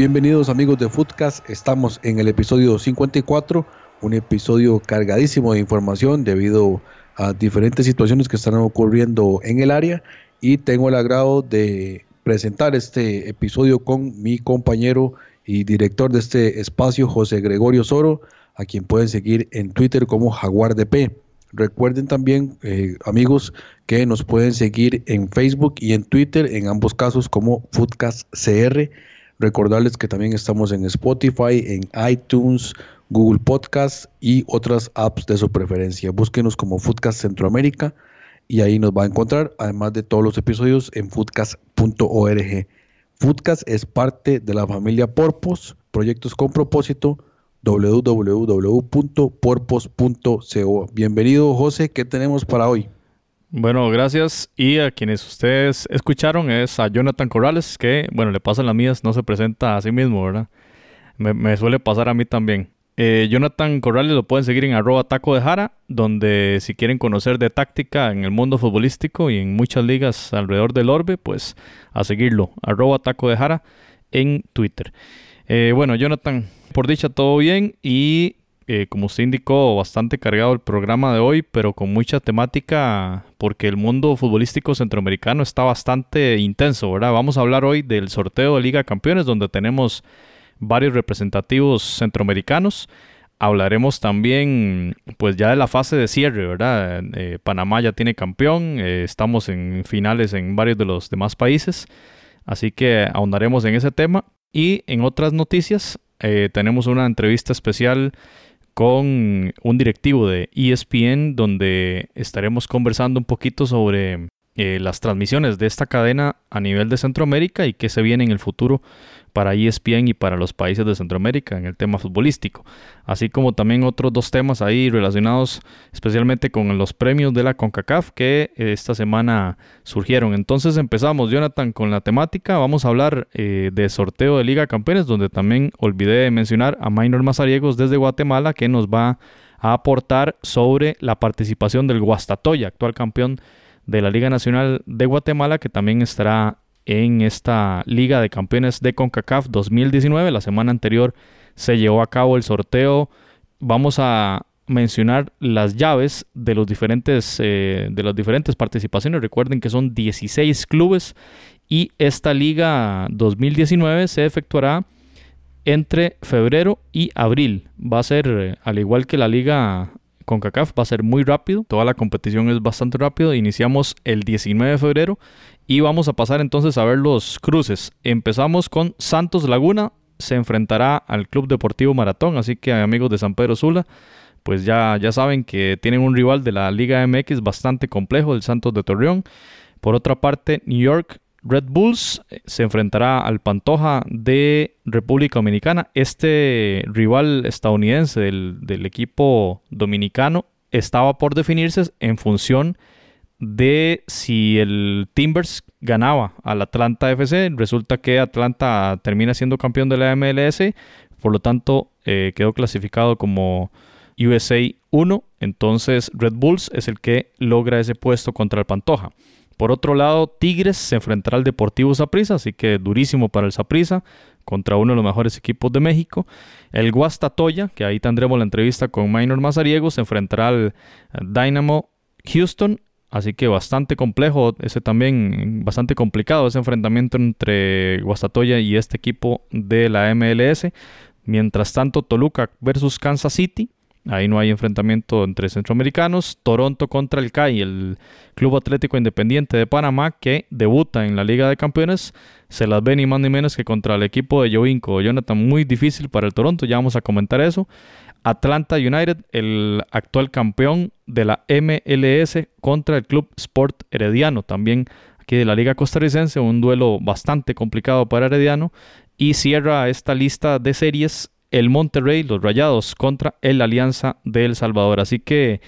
Bienvenidos amigos de Footcast, estamos en el episodio 54, un episodio cargadísimo de información debido a diferentes situaciones que están ocurriendo en el área y tengo el agrado de presentar este episodio con mi compañero y director de este espacio, José Gregorio Soro, a quien pueden seguir en Twitter como Jaguar P. Recuerden también, eh, amigos, que nos pueden seguir en Facebook y en Twitter, en ambos casos como Foodcast CR Recordarles que también estamos en Spotify, en iTunes, Google Podcast y otras apps de su preferencia. Búsquenos como Foodcast Centroamérica y ahí nos va a encontrar, además de todos los episodios en foodcast.org. Foodcast es parte de la familia Porpos, proyectos con propósito www.porpos.co. Bienvenido José, ¿qué tenemos para hoy? Bueno, gracias. Y a quienes ustedes escucharon es a Jonathan Corrales, que, bueno, le pasan las mías, no se presenta a sí mismo, ¿verdad? Me, suele pasar a mí también. Eh, Jonathan Corrales lo pueden seguir en arroba taco de jara, donde si quieren conocer de táctica en el mundo futbolístico y en muchas ligas alrededor del orbe, pues a seguirlo, arroba taco de jara en Twitter. Eh, bueno, Jonathan, por dicha todo bien y eh, como usted indicó, bastante cargado el programa de hoy, pero con mucha temática porque el mundo futbolístico centroamericano está bastante intenso, ¿verdad? Vamos a hablar hoy del sorteo de Liga Campeones, donde tenemos varios representativos centroamericanos. Hablaremos también, pues ya de la fase de cierre, ¿verdad? Eh, Panamá ya tiene campeón, eh, estamos en finales en varios de los demás países, así que ahondaremos en ese tema. Y en otras noticias, tenemos una entrevista especial con un directivo de ESPN donde estaremos conversando un poquito sobre eh, las transmisiones de esta cadena a nivel de Centroamérica y qué se viene en el futuro para ESPN y para los países de Centroamérica en el tema futbolístico, así como también otros dos temas ahí relacionados especialmente con los premios de la CONCACAF que esta semana surgieron. Entonces empezamos, Jonathan, con la temática, vamos a hablar eh, de sorteo de Liga Campeones, donde también olvidé mencionar a Minor Mazariegos desde Guatemala que nos va a aportar sobre la participación del Guastatoya, actual campeón de la Liga Nacional de Guatemala, que también estará en esta Liga de Campeones de CONCACAF 2019. La semana anterior se llevó a cabo el sorteo. Vamos a mencionar las llaves de los diferentes eh, de las diferentes participaciones. Recuerden que son 16 clubes y esta liga 2019 se efectuará entre febrero y abril. Va a ser eh, al igual que la liga CONCACAF va a ser muy rápido. Toda la competición es bastante rápido. Iniciamos el 19 de febrero y vamos a pasar entonces a ver los cruces. Empezamos con Santos Laguna, se enfrentará al Club Deportivo Maratón, así que amigos de San Pedro Sula, pues ya, ya saben que tienen un rival de la Liga MX bastante complejo, el Santos de Torreón. Por otra parte, New York Red Bulls eh, se enfrentará al Pantoja de República Dominicana. Este rival estadounidense del, equipo dominicano estaba por definirse en función de si el Timbers ganaba al Atlanta FC. Resulta que Atlanta termina siendo campeón de la MLS, por lo tanto eh, quedó clasificado como USA 1. Entonces Red Bulls es el que logra ese puesto contra el Pantoja. Por otro lado, Tigres se enfrentará al Deportivo Saprissa, así que durísimo para el Saprissa contra uno de los mejores equipos de México. El Guastatoya, que ahí tendremos la entrevista con Minor Mazariego, se enfrentará al Dynamo Houston Así que bastante complejo, ese también bastante complicado, ese enfrentamiento entre Guastatoya y este equipo de la MLS. Mientras tanto, Toluca versus Kansas City. Ahí no hay enfrentamiento entre centroamericanos. Toronto contra el CAI, el Club Atlético Independiente de Panamá, que debuta en la Liga de Campeones. Se las ve ni más ni menos que contra el equipo de Jovinko. Jonathan, muy difícil para el Toronto, ya vamos a comentar eso. Atlanta United, el actual campeón de la MLS contra el Club Sport Herediano, también aquí de la Liga Costarricense, un duelo bastante complicado para Herediano. Y cierra esta lista de series el Monterrey, los Rayados contra el Alianza de El Salvador. Así que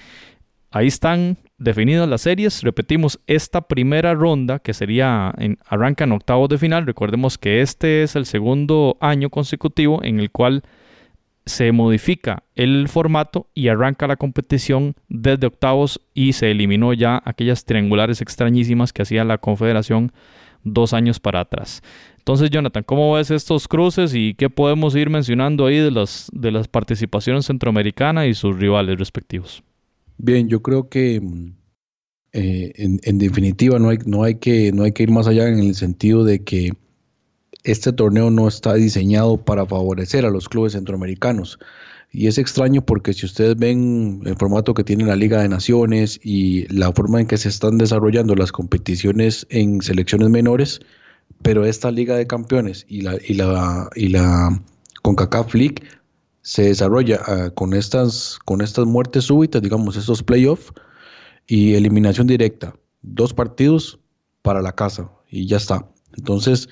ahí están definidas las series, repetimos, esta primera ronda, que sería, en, arranca en octavos de final, recordemos que este es el segundo año consecutivo en el cual se modifica el formato y arranca la competición desde octavos y se eliminó ya aquellas triangulares extrañísimas que hacía la Confederación dos años para atrás. Entonces, Jonathan, ¿cómo ves estos cruces y qué podemos ir mencionando ahí de las, de las participaciones centroamericanas y sus rivales respectivos? Bien, yo creo que eh, en, definitiva no hay, no, hay que, no hay que ir más allá en el sentido de que este torneo no está diseñado para favorecer a los clubes centroamericanos. Y es extraño porque si ustedes ven el formato que tiene la Liga de Naciones y la forma en que se están desarrollando las competiciones en selecciones menores, pero esta Liga de Campeones y la, y la, y la CONCACAF League se desarrolla ah, con, estas, con estas muertes súbitas, digamos, estos playoffs y eliminación directa. Dos partidos para la casa y ya está. Entonces,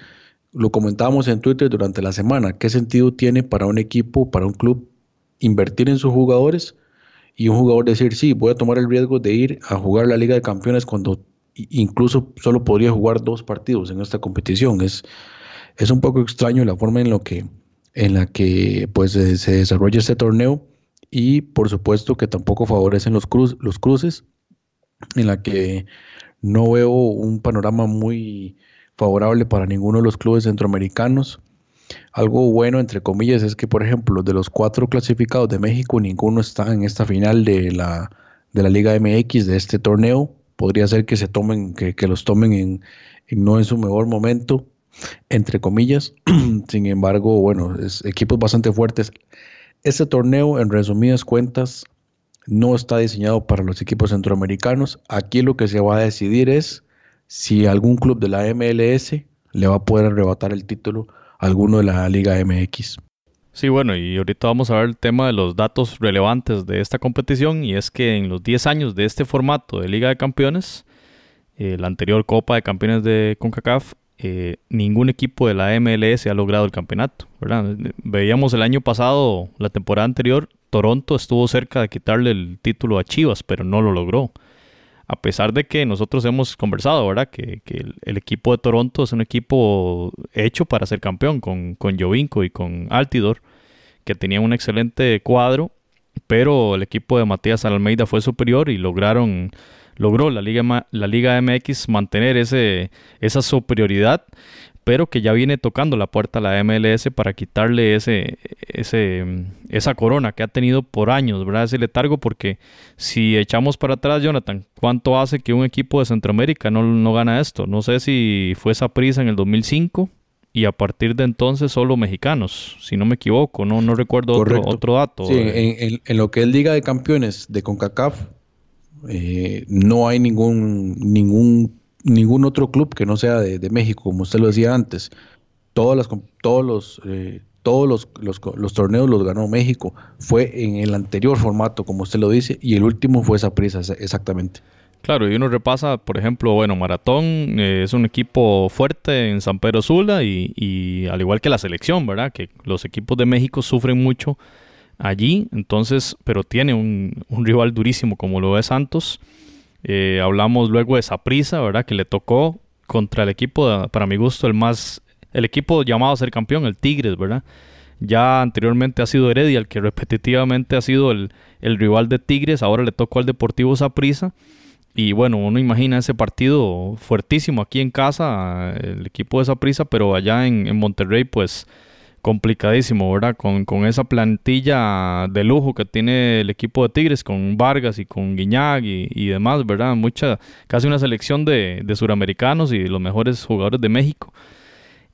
lo comentábamos en Twitter durante la semana, ¿qué sentido tiene para un equipo, para un club, invertir en sus jugadores y un jugador decir, sí, voy a tomar el riesgo de ir a jugar la Liga de Campeones cuando incluso solo podría jugar dos partidos en esta competición? Es, es un poco extraño la forma en, lo que, en la que pues, se desarrolla este torneo y por supuesto que tampoco favorecen los, los cruces, en la que no veo un panorama muy favorable para ninguno de los clubes centroamericanos. Algo bueno, entre comillas, es que, por ejemplo, de los cuatro clasificados de México, ninguno está en esta final de la, de la Liga MX de este torneo. Podría ser que se tomen, que, los tomen en, no en su mejor momento, entre comillas. Sin embargo, bueno, es, equipos bastante fuertes. Este torneo, en resumidas cuentas, no está diseñado para los equipos centroamericanos. Aquí lo que se va a decidir es si algún club de la MLS le va a poder arrebatar el título alguno de la Liga MX. Sí, bueno, y ahorita vamos a ver el tema de los datos relevantes de esta competición y es que en los 10 años de este formato de Liga de Campeones, eh, la anterior Copa de Campeones de CONCACAF, eh, ningún equipo de la MLS ha logrado el campeonato. Veíamos el año pasado, la temporada anterior, Toronto estuvo cerca de quitarle el título a Chivas, pero no lo logró a pesar de que nosotros hemos conversado, ¿verdad? Que, el, equipo de Toronto es un equipo hecho para ser campeón, con, con Jovinko y con Altidor, que tenían un excelente cuadro, pero el equipo de Matías Almeida fue superior y lograron logró la Liga, la Liga MX mantener ese, esa superioridad pero que ya viene tocando la puerta a la MLS para quitarle ese, ese, esa corona que ha tenido por años, ¿verdad? Ese letargo, porque si echamos para atrás, Jonathan, ¿cuánto hace que un equipo de Centroamérica no, no gana esto? No sé si fue esa prisa en el 2005 y a partir de entonces solo mexicanos, si no me equivoco, no, no recuerdo otro, otro, dato. Sí, en, en, lo que es Liga de Campeones de CONCACAF, eh, no hay ningún, ningún ningún otro club que no sea de, México, como usted lo decía antes. Todas las, todos los, eh, todos los, los, torneos los ganó México. Fue en el anterior formato, como usted lo dice, y el último fue esa prisa, exactamente. Claro, y uno repasa, por ejemplo, bueno, Maratón eh, es un equipo fuerte en San Pedro Sula y, y, al igual que la selección, ¿verdad? Que los equipos de México sufren mucho allí, entonces, pero tiene un, un rival durísimo como lo es Santos eh, hablamos luego de Saprisa, ¿verdad? Que le tocó contra el equipo, para mi gusto, el más, el equipo llamado a ser campeón, el Tigres, ¿verdad? Ya anteriormente ha sido Heredia, el que repetitivamente ha sido el, rival de Tigres, ahora le tocó al Deportivo Saprisa. Y bueno, uno imagina ese partido fuertísimo aquí en casa, el equipo de Saprisa, pero allá en, en Monterrey, pues complicadísimo, ¿verdad? Con, esa plantilla de lujo que tiene el equipo de Tigres, con Vargas y con Guiñac y, demás, ¿verdad? Mucha, casi una selección de, de suramericanos y los mejores jugadores de México.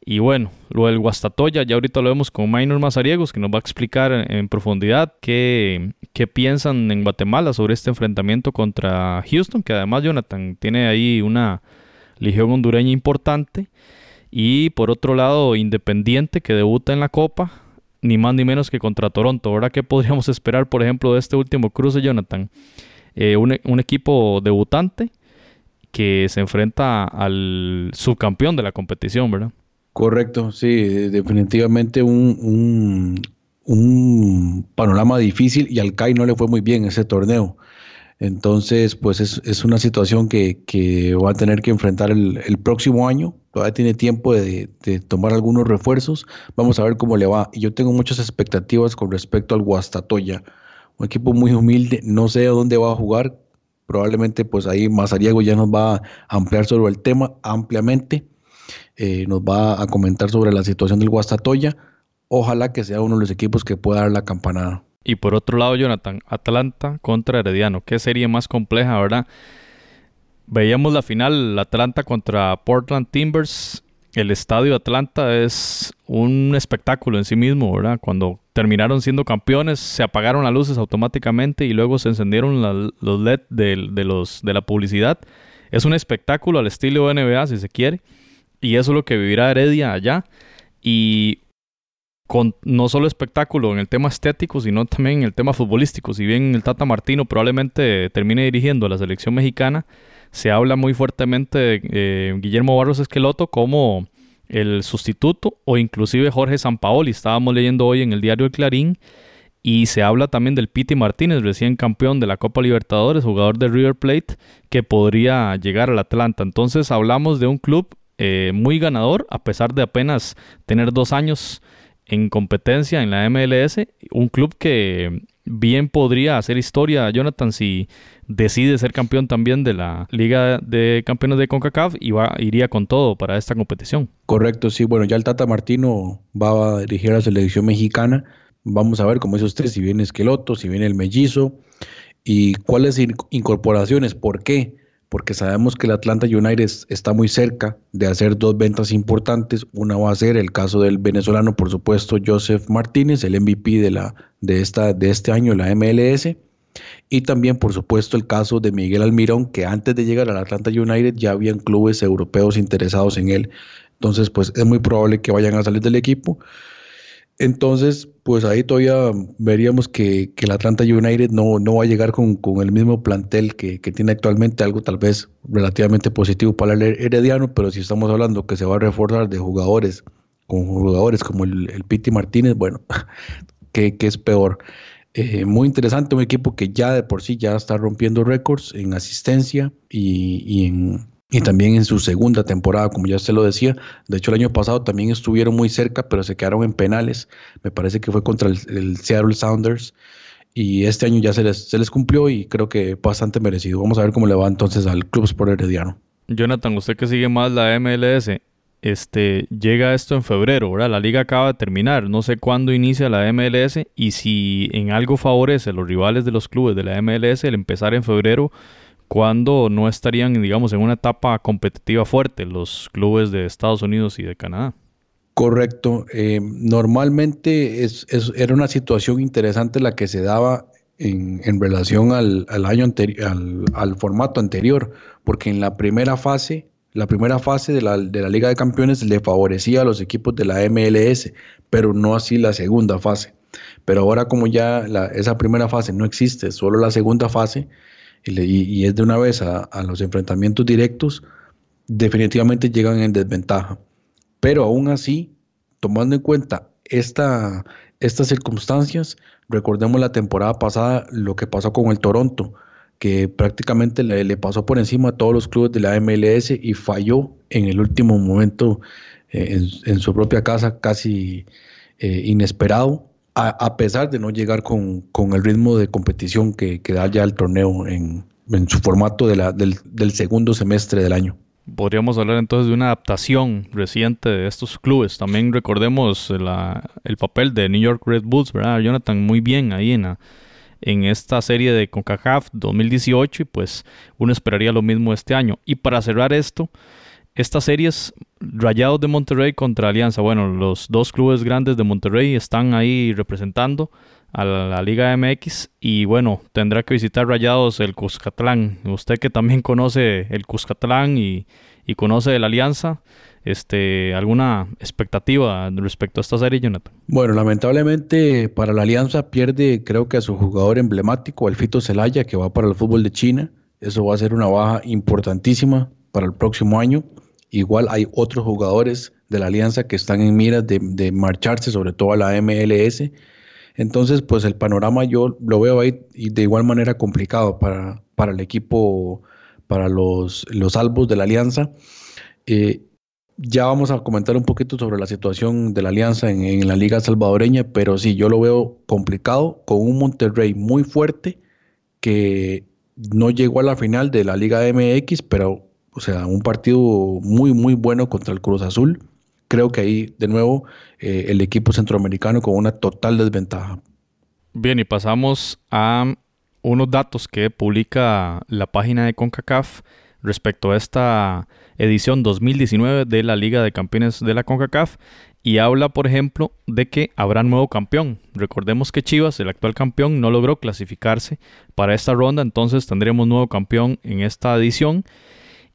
Y bueno, lo del Guastatoya, ya ahorita lo vemos con Minor Mazariegos, que nos va a explicar en profundidad qué, qué piensan en Guatemala sobre este enfrentamiento contra Houston, que además Jonathan tiene ahí una legión hondureña importante. Y por otro lado, Independiente, que debuta en la Copa, ni más ni menos que contra Toronto. Ahora, ¿qué podríamos esperar, por ejemplo, de este último cruce, Jonathan? Eh, un, equipo debutante que se enfrenta al subcampeón de la competición, ¿verdad? Correcto, sí, definitivamente un, panorama difícil y al CAI no le fue muy bien ese torneo. Entonces, pues es, una situación que, va a tener que enfrentar el, próximo año. Todavía tiene tiempo de, tomar algunos refuerzos. Vamos a ver cómo le va. Y yo tengo muchas expectativas con respecto al Guastatoya. Un equipo muy humilde. No sé a dónde va a jugar. Probablemente pues ahí Mazariego ya nos va a ampliar sobre el tema ampliamente. Eh, nos va a comentar sobre la situación del Guastatoya. Ojalá que sea uno de los equipos que pueda dar la campanada. Y por otro lado, Jonathan, Atlanta contra Herediano. Qué serie más compleja, ¿verdad? Veíamos la final, Atlanta contra Portland Timbers. El estadio Atlanta es un espectáculo en sí mismo, ¿verdad? Cuando terminaron siendo campeones, se apagaron las luces automáticamente y luego se encendieron los LED de, los, de la publicidad. Es un espectáculo al estilo NBA, si se quiere. Y eso es lo que vivirá Heredia allá. Y con no solo espectáculo en el tema estético, sino también en el tema futbolístico. Si bien el Tata Martino probablemente termine dirigiendo a la selección mexicana, se habla muy fuertemente de eh, Guillermo Barros Esqueloto como el sustituto o inclusive Jorge Sampaoli. Estábamos leyendo hoy en el diario El Clarín y se habla también del Piti Martínez, recién campeón de la Copa Libertadores, jugador de River Plate, que podría llegar al Atlanta. Entonces hablamos de un club eh, muy ganador, a pesar de apenas tener dos años en competencia en la MLS, un club que bien podría hacer historia, Jonathan, si decide ser campeón también de la Liga de Campeones de CONCACAF y va, iría con todo para esta competición. Correcto, sí, bueno, ya el Tata Martino va a dirigir a la selección mexicana. Vamos a ver, como dice usted, si viene Esqueloto, si viene el Mellizo y cuáles incorporaciones, por qué porque sabemos que el Atlanta United está muy cerca de hacer dos ventas importantes. Una va a ser el caso del venezolano, por supuesto, Joseph Martínez, el MVP de, la, de, esta, de este año, la MLS. Y también, por supuesto, el caso de Miguel Almirón, que antes de llegar al Atlanta United ya habían clubes europeos interesados en él. Entonces, pues es muy probable que vayan a salir del equipo. Entonces, pues ahí todavía veríamos que, el Atlanta United no, no va a llegar con, el mismo plantel que, tiene actualmente, algo tal vez relativamente positivo para el Herediano, pero si estamos hablando que se va a reforzar de jugadores, con jugadores como el, el Piti Martínez, bueno, que, es peor. Eh, muy interesante, un equipo que ya de por sí ya está rompiendo récords en asistencia y en y también en su segunda temporada, como ya se lo decía. De hecho, el año pasado también estuvieron muy cerca, pero se quedaron en penales. Me parece que fue contra el, Seattle Sounders. Y este año ya se les, se les cumplió y creo que bastante merecido. Vamos a ver cómo le va entonces al Club Sport Herediano. Jonathan, usted que sigue más la MLS, este, llega esto en febrero, ¿verdad? La liga acaba de terminar, no sé cuándo inicia la MLS y si en algo favorece a los rivales de los clubes de la MLS el empezar en febrero cuando no estarían, digamos, en una etapa competitiva fuerte los clubes de Estados Unidos y de Canadá. Correcto. Eh, normalmente es, era una situación interesante la que se daba en, relación al, año anterior, al, formato anterior, porque en la primera fase, la primera fase de la, Liga de Campeones le favorecía a los equipos de la MLS, pero no así la segunda fase. Pero ahora como ya esa primera fase no existe, solo la segunda fase, y, es de una vez a, los enfrentamientos directos, definitivamente llegan en desventaja. Pero aún así, tomando en cuenta esta, estas circunstancias, recordemos la temporada pasada lo que pasó con el Toronto, que prácticamente le, pasó por encima a todos los clubes de la MLS y falló en el último momento eh, en, su propia casa, casi eh, inesperado a, pesar de no llegar con, el ritmo de competición que, da ya el torneo en, su formato de la, del, segundo semestre del año. Podríamos hablar entonces de una adaptación reciente de estos clubes. También recordemos el papel de New York Red Bulls, ¿verdad? Jonathan, muy bien ahí en, en esta serie de CONCACAF 2018 y pues uno esperaría lo mismo este año. Y para cerrar esto, estas series, Rayados de Monterrey contra Alianza, bueno, los dos clubes grandes de Monterrey están ahí representando a la, Liga MX y bueno, tendrá que visitar Rayados el Cuscatlán. Usted que también conoce el Cuscatlán y, conoce la Alianza, este, ¿alguna expectativa respecto a esta serie, Jonathan? Bueno, lamentablemente para la Alianza pierde creo que a su jugador emblemático, Alfito Celaya, que va para el fútbol de China. Eso va a ser una baja importantísima para el próximo año. Igual hay otros jugadores de la alianza que están en miras de, marcharse, sobre todo a la MLS. Entonces, pues el panorama yo lo veo ahí de igual manera complicado para, para el equipo, para los, los salvos de la alianza. Eh, ya vamos a comentar un poquito sobre la situación de la alianza en, en, la liga salvadoreña, pero sí, yo lo veo complicado con un Monterrey muy fuerte que no llegó a la final de la liga MX, pero, o sea, un partido muy, muy bueno contra el Cruz Azul creo que ahí, de nuevo, eh, el equipo centroamericano con una total desventaja. Bien, y pasamos a unos datos que publica la página de CONCACAF respecto a esta edición 2019 de la Liga de Campeones de la CONCACAF y habla, por ejemplo, de que habrá nuevo campeón. Recordemos que Chivas, el actual campeón, no logró clasificarse para esta ronda, entonces tendremos nuevo campeón en esta edición.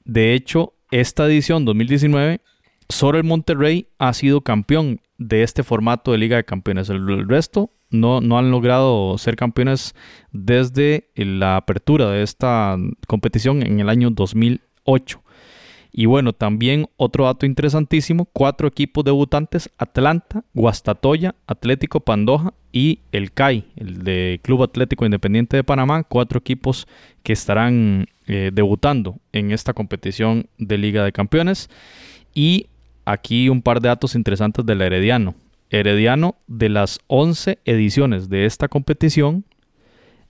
De hecho, esta edición 2019 solo el Monterrey ha sido campeón de este formato de Liga de Campeones. El, resto no, no, han logrado ser campeones desde la apertura de esta competición en el año 2008. Y bueno, también otro dato interesantísimo, cuatro equipos debutantes, Atlanta, Guastatoya, Atlético Pandoja y el CAI, el de Club Atlético Independiente de Panamá, cuatro equipos que estarán eh, debutando en esta competición de Liga de Campeones. Y aquí un par de datos interesantes del Herediano. Herediano, de las 11 ediciones de esta competición,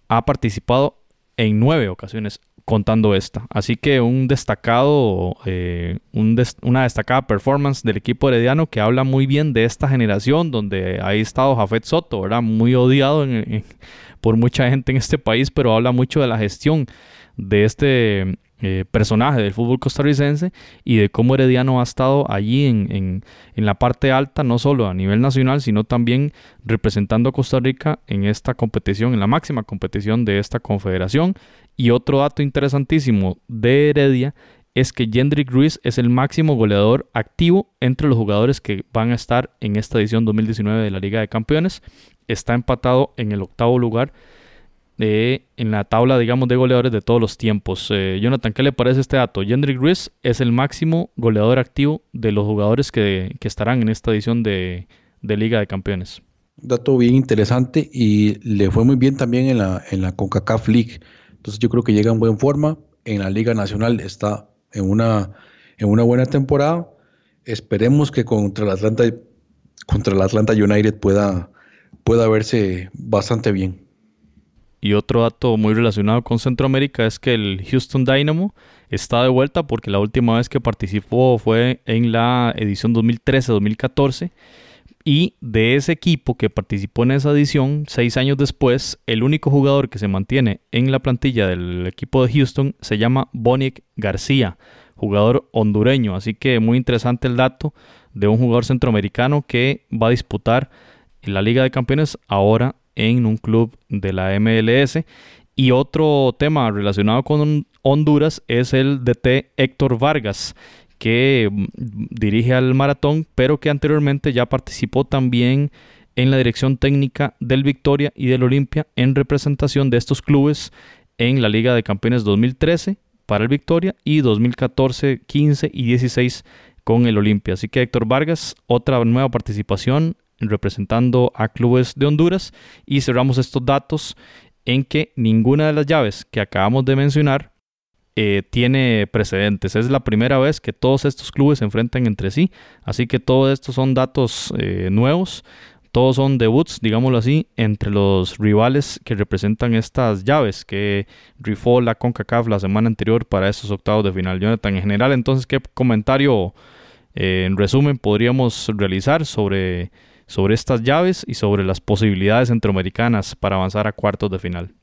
ha participado en nueve ocasiones contando esta. Así que un destacado, eh, una destacada performance del equipo herediano que habla muy bien de esta generación donde ha estado Jafet Soto, ¿verdad? Muy odiado por mucha gente en este país, pero habla mucho de la gestión de este eh, personaje del fútbol costarricense y de cómo Herediano ha estado allí en, la parte alta, no solo a nivel nacional, sino también representando a Costa Rica en esta competición, en la máxima competición de esta confederación. Y otro dato interesantísimo de Heredia es que Jendrik Ruiz es el máximo goleador activo entre los jugadores que van a estar en esta edición 2019 de la Liga de Campeones. Está empatado en el octavo lugar en la tabla, digamos, de goleadores de todos los tiempos. Eh, Jonathan, ¿qué le parece este dato? Jendrik Ruiz es el máximo goleador activo de los jugadores que, estarán en esta edición de, Liga de Campeones. Dato bien interesante y le fue muy bien también en la, en la CONCACAF League. Entonces yo creo que llega en buena forma. En la Liga Nacional está en una, en una buena temporada. Esperemos que contra el Atlanta, contra el Atlanta United pueda, pueda verse bastante bien. Y otro dato muy relacionado con Centroamérica es que el Houston Dynamo está de vuelta porque la última vez que participó fue en la edición 2013-2014. Y de ese equipo que participó en esa edición, seis años después, el único jugador que se mantiene en la plantilla del equipo de Houston se llama Boniek García, jugador hondureño. Así que muy interesante el dato de un jugador centroamericano que va a disputar la Liga de Campeones ahora en un club de la MLS. Y otro tema relacionado con Honduras es el DT Héctor Vargas, que mm, dirige al maratón, pero que anteriormente ya participó también en la dirección técnica del Victoria y del Olimpia en representación de estos clubes en la Liga de Campeones 2013 para el Victoria y 2014, 15 y 16 con el Olimpia. Así que Héctor Vargas, otra nueva participación representando a clubes de Honduras y cerramos estos datos en que ninguna de las llaves que acabamos de mencionar eh, tiene precedentes. Es la primera vez que todos estos clubes se enfrentan entre sí, así que todos estos son datos eh, nuevos. Todos son debuts, digámoslo así, entre los rivales que representan estas llaves que rifó la CONCACAF la semana anterior para estos octavos de final. Jonathan, en general, entonces, ¿qué comentario eh, en resumen podríamos realizar sobre sobre estas llaves y sobre las posibilidades centroamericanas para avanzar a cuartos de final.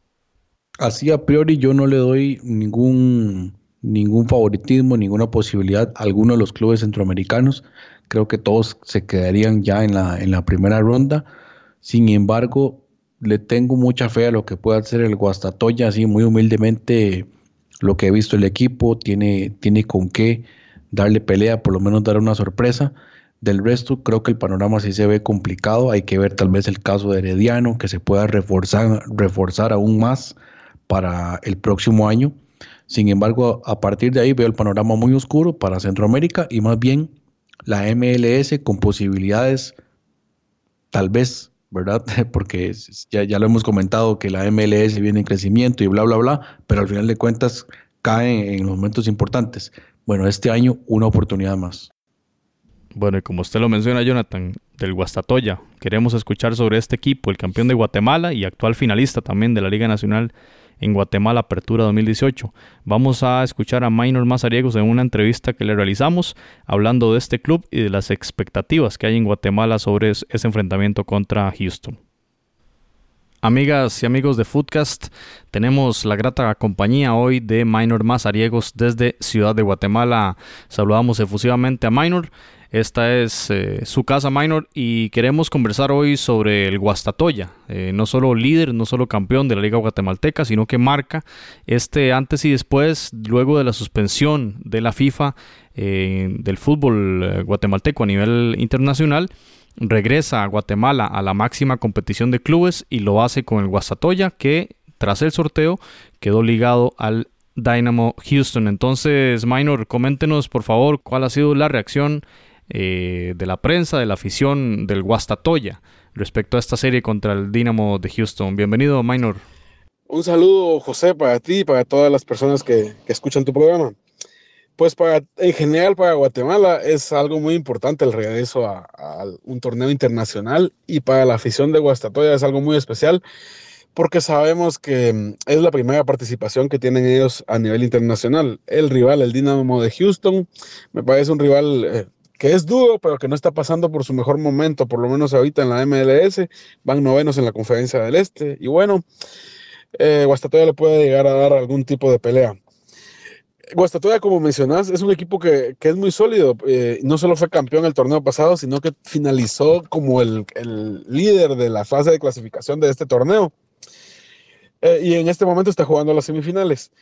Así a priori yo no le doy ningún, ningún favoritismo, ninguna posibilidad a alguno de los clubes centroamericanos. Creo que todos se quedarían ya en la, en la primera ronda. Sin embargo, le tengo mucha fe a lo que pueda hacer el Guastatoya, así muy humildemente lo que he visto el equipo, tiene, tiene con qué darle pelea, por lo menos dar una sorpresa. Del resto, creo que el panorama sí se ve complicado. Hay que ver tal vez el caso de Herediano, que se pueda reforzar, reforzar aún más para el próximo año. Sin embargo, a partir de ahí veo el panorama muy oscuro para Centroamérica y más bien la MLS con posibilidades tal vez ¿verdad? Porque ya, ya lo hemos comentado que la MLS viene en crecimiento y bla, bla, bla, pero al final de cuentas cae en los momentos importantes. Bueno, este año una oportunidad más. Bueno, y como usted lo menciona, Jonathan, del Guastatoya, queremos escuchar sobre este equipo, el campeón de Guatemala y actual finalista también de la Liga Nacional en Guatemala Apertura 2018. Vamos a escuchar a Minor Mazariegos en una entrevista que le realizamos hablando de este club y de las expectativas que hay en Guatemala sobre ese enfrentamiento contra Houston. Amigas y amigos de Foodcast, tenemos la grata compañía hoy de Minor Mazariegos desde Ciudad de Guatemala. Saludamos efusivamente a Minor. Esta es eh, su casa minor y queremos conversar hoy sobre el Guastatoya, eh, no solo líder, no solo campeón de la Liga Guatemalteca, sino que marca este antes y después, luego de la suspensión de la FIFA eh, del fútbol guatemalteco a nivel internacional, regresa a Guatemala a la máxima competición de clubes y lo hace con el Guastatoya que tras el sorteo quedó ligado al Dynamo Houston. Entonces, Minor, coméntenos por favor cuál ha sido la reacción eh, de la prensa, de la afición del Guastatoya respecto a esta serie contra el Dynamo de Houston. Bienvenido, Minor. Un saludo, José, para ti y para todas las personas que, escuchan tu programa. Pues en general para Guatemala es algo muy importante el regreso a, un torneo internacional y para la afición de Guastatoya es algo muy especial porque sabemos que mm, es la primera participación que tienen ellos a nivel internacional. El rival, el Dynamo de Houston, me parece un rival eh, que es duro, pero que no está pasando por su mejor momento, por lo menos ahorita en la MLS, van novenos en la conferencia del Este, y bueno, eh, Guastatoya le puede llegar a dar algún tipo de pelea. Guastatoya, como mencionás, es un equipo que, es muy sólido. Eh, no solo fue campeón el torneo pasado, sino que finalizó como el, líder de la fase de clasificación de este torneo. Eh, y en este momento está jugando las semifinales.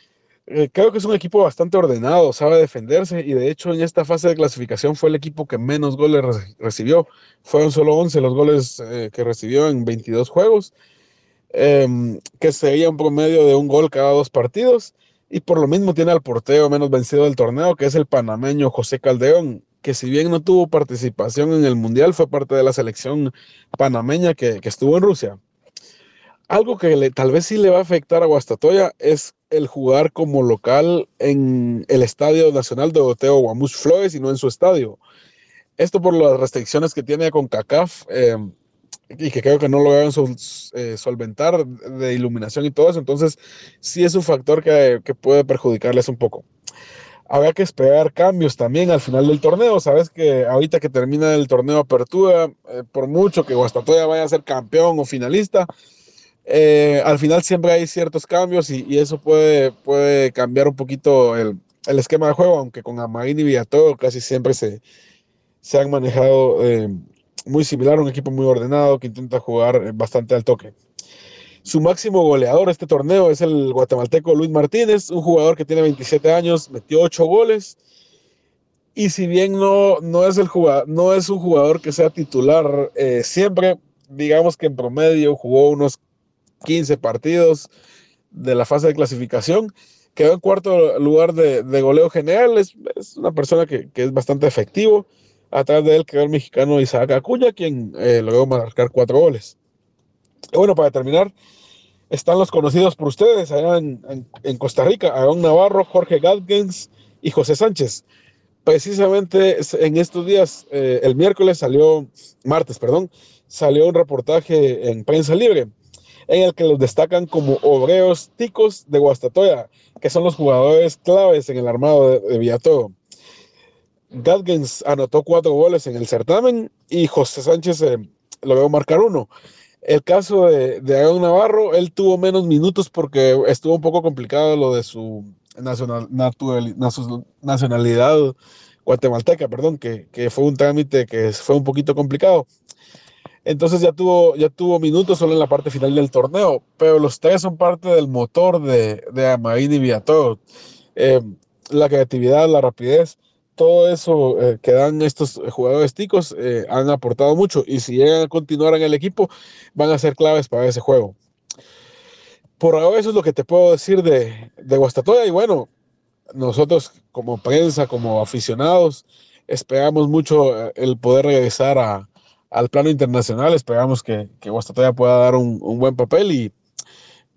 Eh, creo que es un equipo bastante ordenado, sabe defenderse y de hecho en esta fase de clasificación fue el equipo que menos goles recibió. Fueron solo 11 los goles eh, que recibió en 22 juegos, em, que sería un promedio de un gol cada dos partidos y por lo mismo tiene al portero menos vencido del torneo, que es el panameño José Caldeón, que si bien no tuvo participación en el Mundial, fue parte de la selección panameña que, que estuvo en Rusia. Algo que le, tal vez sí le va a afectar a Guastatoya es el jugar como local en el Estadio Nacional de Oteo Guamus Flores y no en su estadio. Esto por las restricciones que tiene con CACAF em, y que creo que no lo van eh, solventar de iluminación y todo eso. Entonces, sí es un factor que, puede perjudicarles un poco. Habrá que esperar cambios también al final del torneo. Sabes que ahorita que termina el torneo Apertura, eh, por mucho que Guastatoya vaya a ser campeón o finalista, eh, al final siempre hay ciertos cambios y, eso puede, puede cambiar un poquito el, esquema de juego, aunque con Amarín y Villator casi siempre se, se han manejado eh, muy similar, un equipo muy ordenado que intenta jugar bastante al toque. Su máximo goleador este torneo es el guatemalteco Luis Martínez, un jugador que tiene 27 años, metió 8 goles. Y si bien no, no, es, el jugador, no es un jugador que sea titular eh, siempre, digamos que en promedio jugó unos 15 partidos de la fase de clasificación. Quedó en cuarto lugar de, goleo general. Es, una persona que, es bastante efectivo. Atrás de él quedó el mexicano Isaac Acuña, quien eh, logró marcar cuatro goles. Bueno, para terminar, están los conocidos por ustedes allá en, Costa Rica, Aaron Navarro, Jorge Gatgens y José Sánchez. Precisamente en estos días, eh, el miércoles salió, martes, perdón, salió un reportaje en prensa libre en el que los destacan como obreros ticos de Guastatoya, que son los jugadores claves en el armado de, de Villatodo. Gatgens anotó cuatro goles en el certamen y José Sánchez eh, logró marcar uno. El caso de, de Navarro, él tuvo menos minutos porque estuvo un poco complicado lo de su nacional, nacionalidad guatemalteca, perdón, que, que, fue un trámite que fue un poquito complicado. Entonces ya tuvo, ya tuvo minutos solo en la parte final del torneo, pero los tres son parte del motor de, de Amarín y Villator. Eh, la creatividad, la rapidez, todo eso eh, que dan estos jugadores ticos eh, han aportado mucho y si llegan a continuar en el equipo van a ser claves para ese juego. Por ahora eso es lo que te puedo decir de, de Guastatoya y bueno, nosotros como prensa, como aficionados, esperamos mucho el poder regresar a, al plano internacional. Esperamos que, que Guastatoya pueda dar un, un, buen papel y,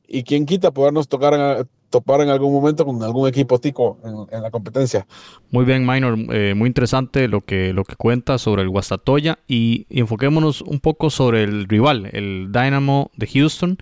y quien quita podernos tocar, topar en algún momento con algún equipo tico en, la competencia. Muy bien, Minor, eh, muy interesante lo que, lo que cuenta sobre el Guastatoya y enfoquémonos un poco sobre el rival, el Dynamo de Houston,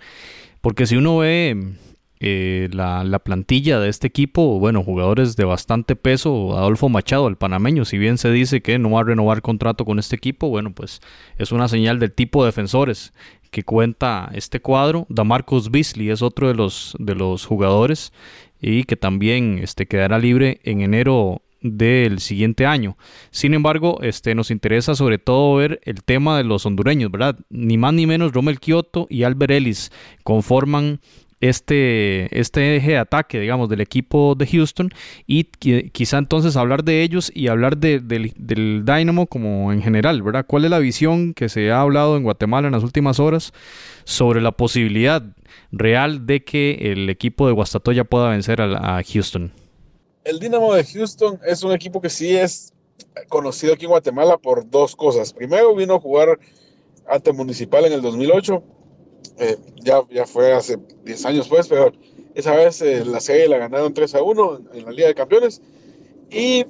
porque si uno ve eh, la, la, plantilla de este equipo, bueno, jugadores de bastante peso, Adolfo Machado, el panameño, si bien se dice que no va a renovar contrato con este equipo, bueno, pues es una señal del tipo de defensores que cuenta este cuadro. Damarcus Beasley es otro de los, de los jugadores y que también este, quedará libre en enero del siguiente año. Sin embargo, este, nos interesa sobre todo ver el tema de los hondureños, ¿verdad? Ni más ni menos, Romel Kioto y Albert Ellis conforman este, este eje de ataque, digamos, del equipo de Houston y quizá entonces hablar de ellos y hablar del Dynamo como en general, ¿verdad? ¿Cuál es la visión que se ha hablado en Guatemala en las últimas horas sobre la posibilidad real de que el equipo de Guastatoya pueda vencer a, a Houston? El Dynamo de Houston es un equipo que sí es conocido aquí en Guatemala por dos cosas. Primero vino a jugar ante Municipal en el 2008 eh, ya, ya fue hace 10 años pues, pero esa vez eh, la serie la ganaron 3 a 1 en, la Liga de Campeones. Y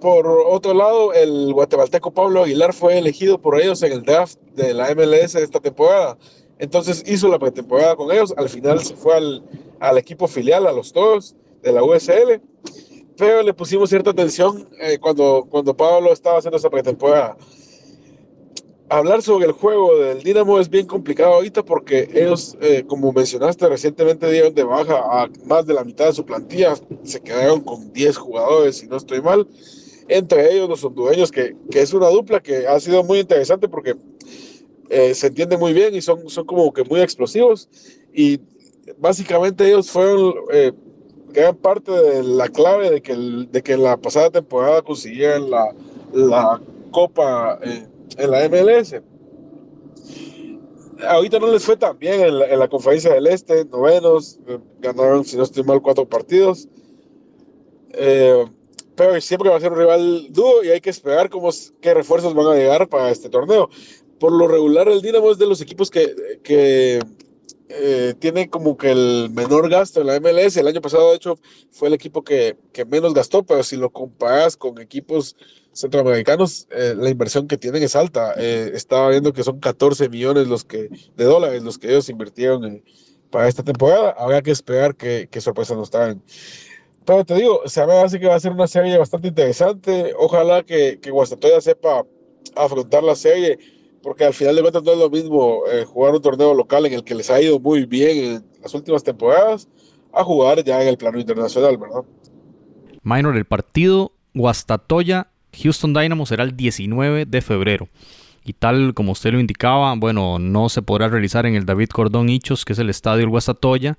por otro lado, el guatemalteco Pablo Aguilar fue elegido por ellos en el draft de la MLS de esta temporada. Entonces hizo la pretemporada con ellos. Al final se fue al, al equipo filial, a los Toros de la USL. Pero le pusimos cierta atención eh, cuando, cuando Pablo estaba haciendo esa pretemporada hablar sobre el juego del Dinamo es bien complicado ahorita porque ellos, eh, como mencionaste, recientemente dieron de baja a más de la mitad de su plantilla. Se quedaron con 10 jugadores, si no estoy mal. Entre ellos los hondureños, que, que es una dupla que ha sido muy interesante porque eh, se entiende muy bien y son, son como que muy explosivos. Y básicamente ellos fueron eh, gran parte de la clave de que, de que la pasada temporada consiguieran la, la Copa. Eh, en la MLS. Ahorita no les fue tan bien en la, conferencia del Este, novenos, eh, ganaron, si no estoy mal, cuatro partidos. Eh, pero siempre va a ser un rival duro y hay que esperar cómo, qué refuerzos van a llegar para este torneo. Por lo regular, el Dinamo es de los equipos que, que eh, tiene como que el menor gasto en la MLS. El año pasado, de hecho, fue el equipo que, que menos gastó, pero si lo comparas con equipos centroamericanos, eh, la inversión que tienen es alta. Eh, estaba viendo que son 14 millones los que, de dólares los que ellos invirtieron para esta temporada. Habrá que esperar qué, qué sorpresas nos traen. Pero te digo, se me hace que va a ser una serie bastante interesante. Ojalá que, que Guastatoya sepa afrontar la serie, porque al final de cuentas no es lo mismo eh, jugar un torneo local en el que les ha ido muy bien en las últimas temporadas a jugar ya en el plano internacional, ¿verdad? Minor, el partido Guastatoya Houston Dynamo será el 19 de febrero. Y tal como usted lo indicaba, bueno, no se podrá realizar en el David Cordón Hichos, que es el estadio del Guastatoya.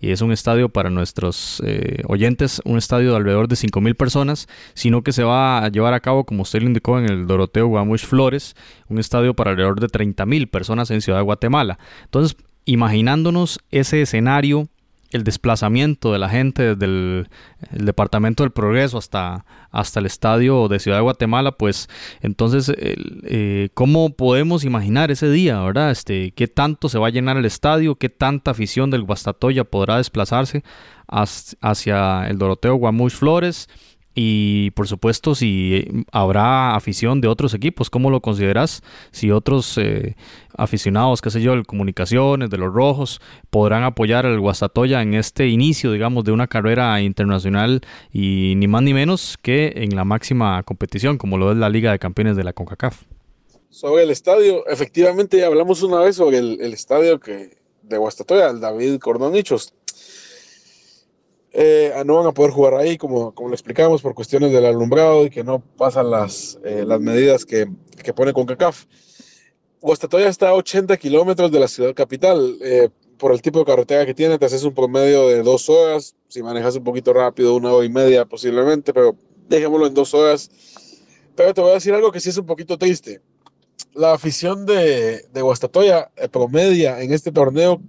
Y es un estadio para nuestros eh, oyentes, un estadio de alrededor de 5.000 personas, sino que se va a llevar a cabo, como usted lo indicó, en el Doroteo Guamuch Flores, un estadio para alrededor de 30.000 personas en Ciudad de Guatemala. Entonces, imaginándonos ese escenario el desplazamiento de la gente desde el, Departamento del Progreso hasta, hasta el estadio de Ciudad de Guatemala, pues entonces, eh, ¿cómo podemos imaginar ese día, verdad? Este, ¿Qué tanto se va a llenar el estadio? ¿Qué tanta afición del Guastatoya podrá desplazarse hacia el Doroteo Guamuch Flores? Y por supuesto, si habrá afición de otros equipos, ¿cómo lo consideras? Si otros eh, aficionados, qué sé yo, de comunicaciones, de los rojos, podrán apoyar al Guastatoya en este inicio, digamos, de una carrera internacional y ni más ni menos que en la máxima competición, como lo es la Liga de Campeones de la CONCACAF. Sobre el estadio, efectivamente hablamos una vez sobre el, estadio que de Guastatoya, el David Cordonichos. Eh, no van a poder jugar ahí, como, como lo explicamos, por cuestiones del alumbrado y que no pasan las, eh, las medidas que, que pone CONCACAF. Guastatoya está a 80 kilómetros de la ciudad capital. Eh, por el tipo de carretera que tiene, te haces un promedio de dos horas. Si manejas un poquito rápido, una hora y media posiblemente, pero dejémoslo en dos horas. Pero te voy a decir algo que sí es un poquito triste. La afición de, de Guastatoya promedia en este torneo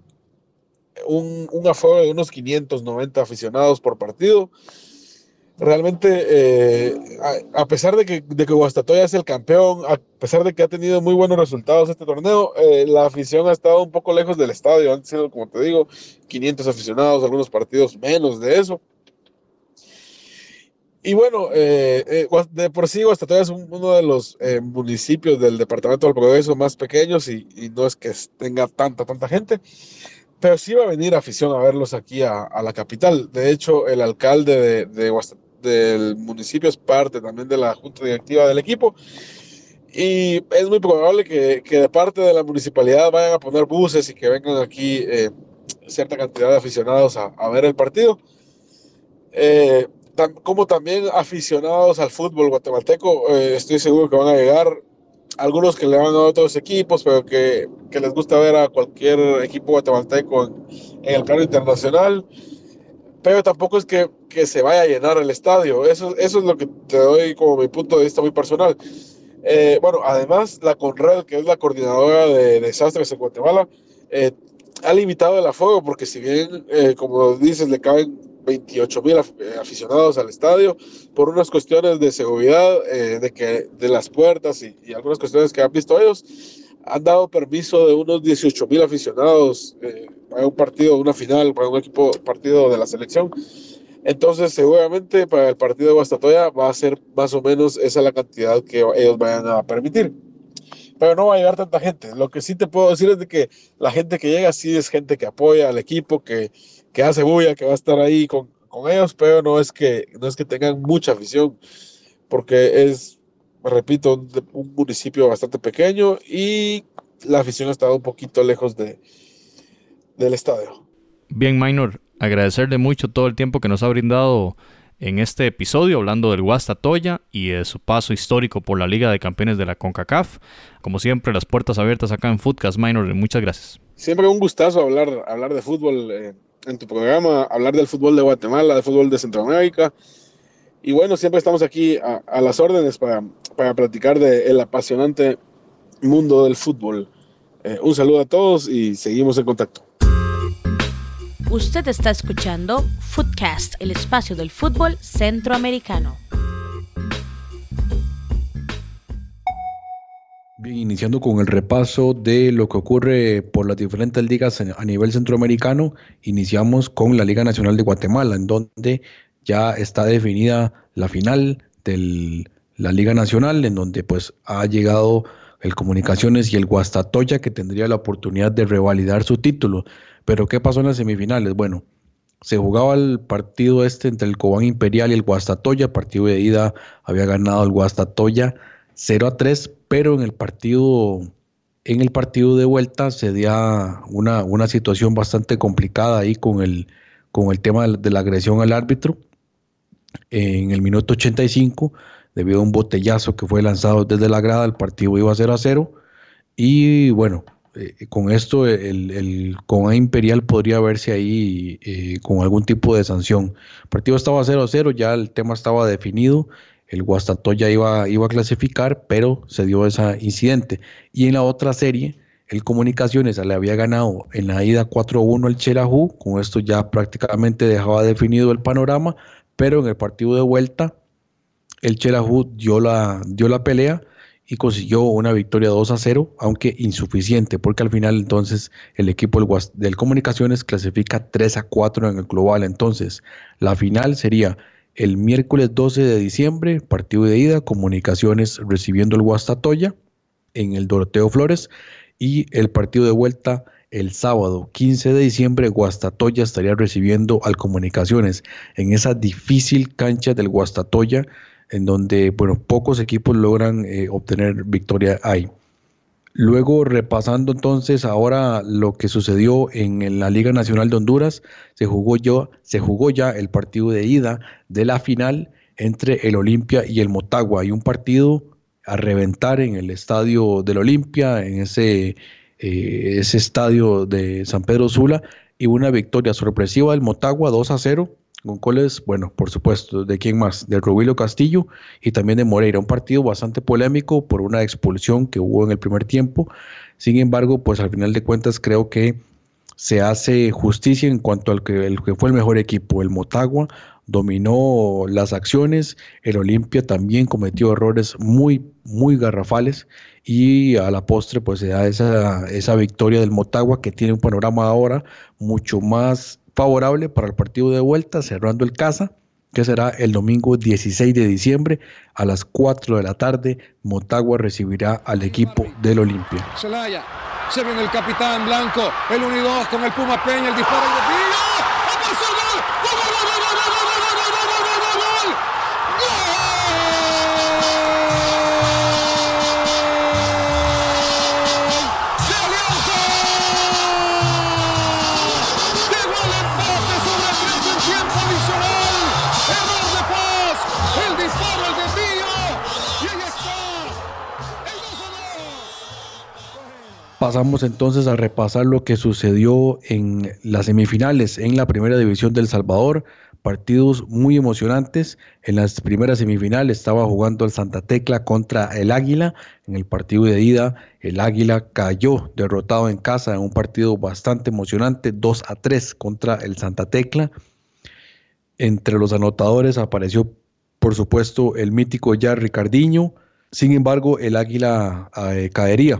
un, un aforo de unos 590 aficionados por partido. realmente, eh, a, pesar de que, de que Guastatoya es el campeón, a pesar de que ha tenido muy buenos resultados este torneo, eh, la afición ha estado un poco lejos del estadio. Han sido, como te digo, 500 aficionados, algunos partidos menos de eso. Y bueno, eh, de por sí Guastatoya es uno de los municipios del departamento del Progreso más pequeños y, no es que tenga tanta, tanta gente pero sí va a venir afición a verlos aquí a, la capital. De hecho, el alcalde de, de, del municipio es parte también de la junta directiva del equipo. Y es muy probable que, que de parte de la municipalidad vayan a poner buses y que vengan aquí eh, cierta cantidad de aficionados a, a ver el partido. Eh, como también aficionados al fútbol guatemalteco, eh, estoy seguro que van a llegar algunos que le van a otros equipos, pero que, que les gusta ver a cualquier equipo guatemalteco en, el plano internacional pero tampoco es que, que, se vaya a llenar el estadio. Eso, eso es lo que te doy como mi punto de vista muy personal. Eh, bueno, además, la Conred, que es la coordinadora de, desastres en Guatemala, eh, ha limitado el aforo porque si bien, eh, como dices, le caben 28 mil aficionados al estadio por unas cuestiones de seguridad, de, que, de las puertas y, y, algunas cuestiones que han visto ellos, han dado permiso de unos 18 mil aficionados para un partido, una final, para un equipo, partido de la selección. Entonces, seguramente para el partido de Guastatoya va a ser más o menos esa la cantidad que ellos vayan a permitir. Pero no va a llegar tanta gente. Lo que sí te puedo decir es de que la gente que llega sí es gente que apoya al equipo, que, que hace bulla, que va a estar ahí con, con ellos, pero no es, que, no es que tengan mucha afición, porque es, repito, un, un municipio bastante pequeño y la afición ha estado un poquito lejos de, del estadio. Bien, Minor, agradecerle mucho todo el tiempo que nos ha brindado en este episodio hablando del Toya y de su paso histórico por la Liga de Campeones de la CONCACAF. Como siempre, las puertas abiertas acá en Footcast Minor. Muchas gracias. Siempre un gustazo hablar, hablar de fútbol eh, en tu programa, hablar del fútbol de Guatemala, del fútbol de Centroamérica. Y bueno, siempre estamos aquí a, las órdenes para, para platicar del apasionante mundo del fútbol. Eh, un saludo a todos y seguimos en contacto. Usted está escuchando Footcast, el espacio del fútbol centroamericano. Iniciando con el repaso de lo que ocurre por las diferentes ligas a nivel centroamericano, iniciamos con la Liga Nacional de Guatemala, en donde ya está definida la final de la Liga Nacional, en donde pues ha llegado el Comunicaciones y el Guastatoya, que tendría la oportunidad de revalidar su título. Pero ¿qué pasó en las semifinales? Bueno, se jugaba el partido este entre el Cobán Imperial y el Guastatoya. Partido de ida había ganado el Guastatoya 0 a 3, pero en el partido, en el partido de vuelta se dio una, una situación bastante complicada ahí con el, con el tema de la agresión al árbitro. En el minuto 85, debido a un botellazo que fue lanzado desde la grada, el partido iba 0 a 0. Y bueno, eh, con esto el, el Imperial podría verse ahí eh, con algún tipo de sanción. El partido estaba 0-0, ya el tema estaba definido, el Guastatoya iba, iba a clasificar, pero se dio ese incidente. Y en la otra serie, el Comunicaciones le había ganado en la ida 4-1 al Chelajú, con esto ya prácticamente dejaba definido el panorama, pero en el partido de vuelta, el Chelajú dio la, dio la pelea y consiguió una victoria 2 a 0, aunque insuficiente, porque al final entonces el equipo del, Comunicaciones clasifica 3 a 4 en el global. Entonces, la final sería el miércoles 12 de diciembre, partido de ida, Comunicaciones recibiendo el Guastatoya en el Doroteo Flores, y el partido de vuelta el sábado 15 de diciembre, Guastatoya estaría recibiendo al Comunicaciones en esa difícil cancha del Guastatoya en donde bueno, pocos equipos logran eh, obtener victoria ahí. Luego, repasando entonces ahora lo que sucedió en, la Liga Nacional de Honduras, se jugó, yo, se jugó ya el partido de ida de la final entre el Olimpia y el Motagua. Y un partido a reventar en el estadio del Olimpia, en ese, eh, ese estadio de San Pedro Sula, y una victoria sorpresiva del Motagua 2 a 0 con goles, bueno, por supuesto, ¿de quién más? De Rubilio Castillo y también de Moreira. Un partido bastante polémico por una expulsión que hubo en el primer tiempo. Sin embargo, pues al final de cuentas creo que se hace justicia en cuanto al que, que fue el mejor equipo, el Motagua. dominó las acciones, el Olimpia también cometió errores muy, muy garrafales y a la postre pues se da esa, esa victoria del Motagua que tiene un panorama ahora mucho más favorable para el partido de vuelta, cerrando el casa, que será el domingo 16 de diciembre a las 4 de la tarde. Motagua recibirá al equipo del Olimpia. se viene el capitán Blanco, el 1 con el Puma Peña, el disparo de Pasamos entonces a repasar lo que sucedió en las semifinales en la primera división del Salvador. Partidos muy emocionantes. En las primeras semifinales estaba jugando el Santa Tecla contra el Águila. En el partido de ida, el Águila cayó derrotado en casa en un partido bastante emocionante, 2 a 3 contra el Santa Tecla. Entre los anotadores apareció, por supuesto, el mítico ya Ricardiño. Sin embargo, el Águila eh, caería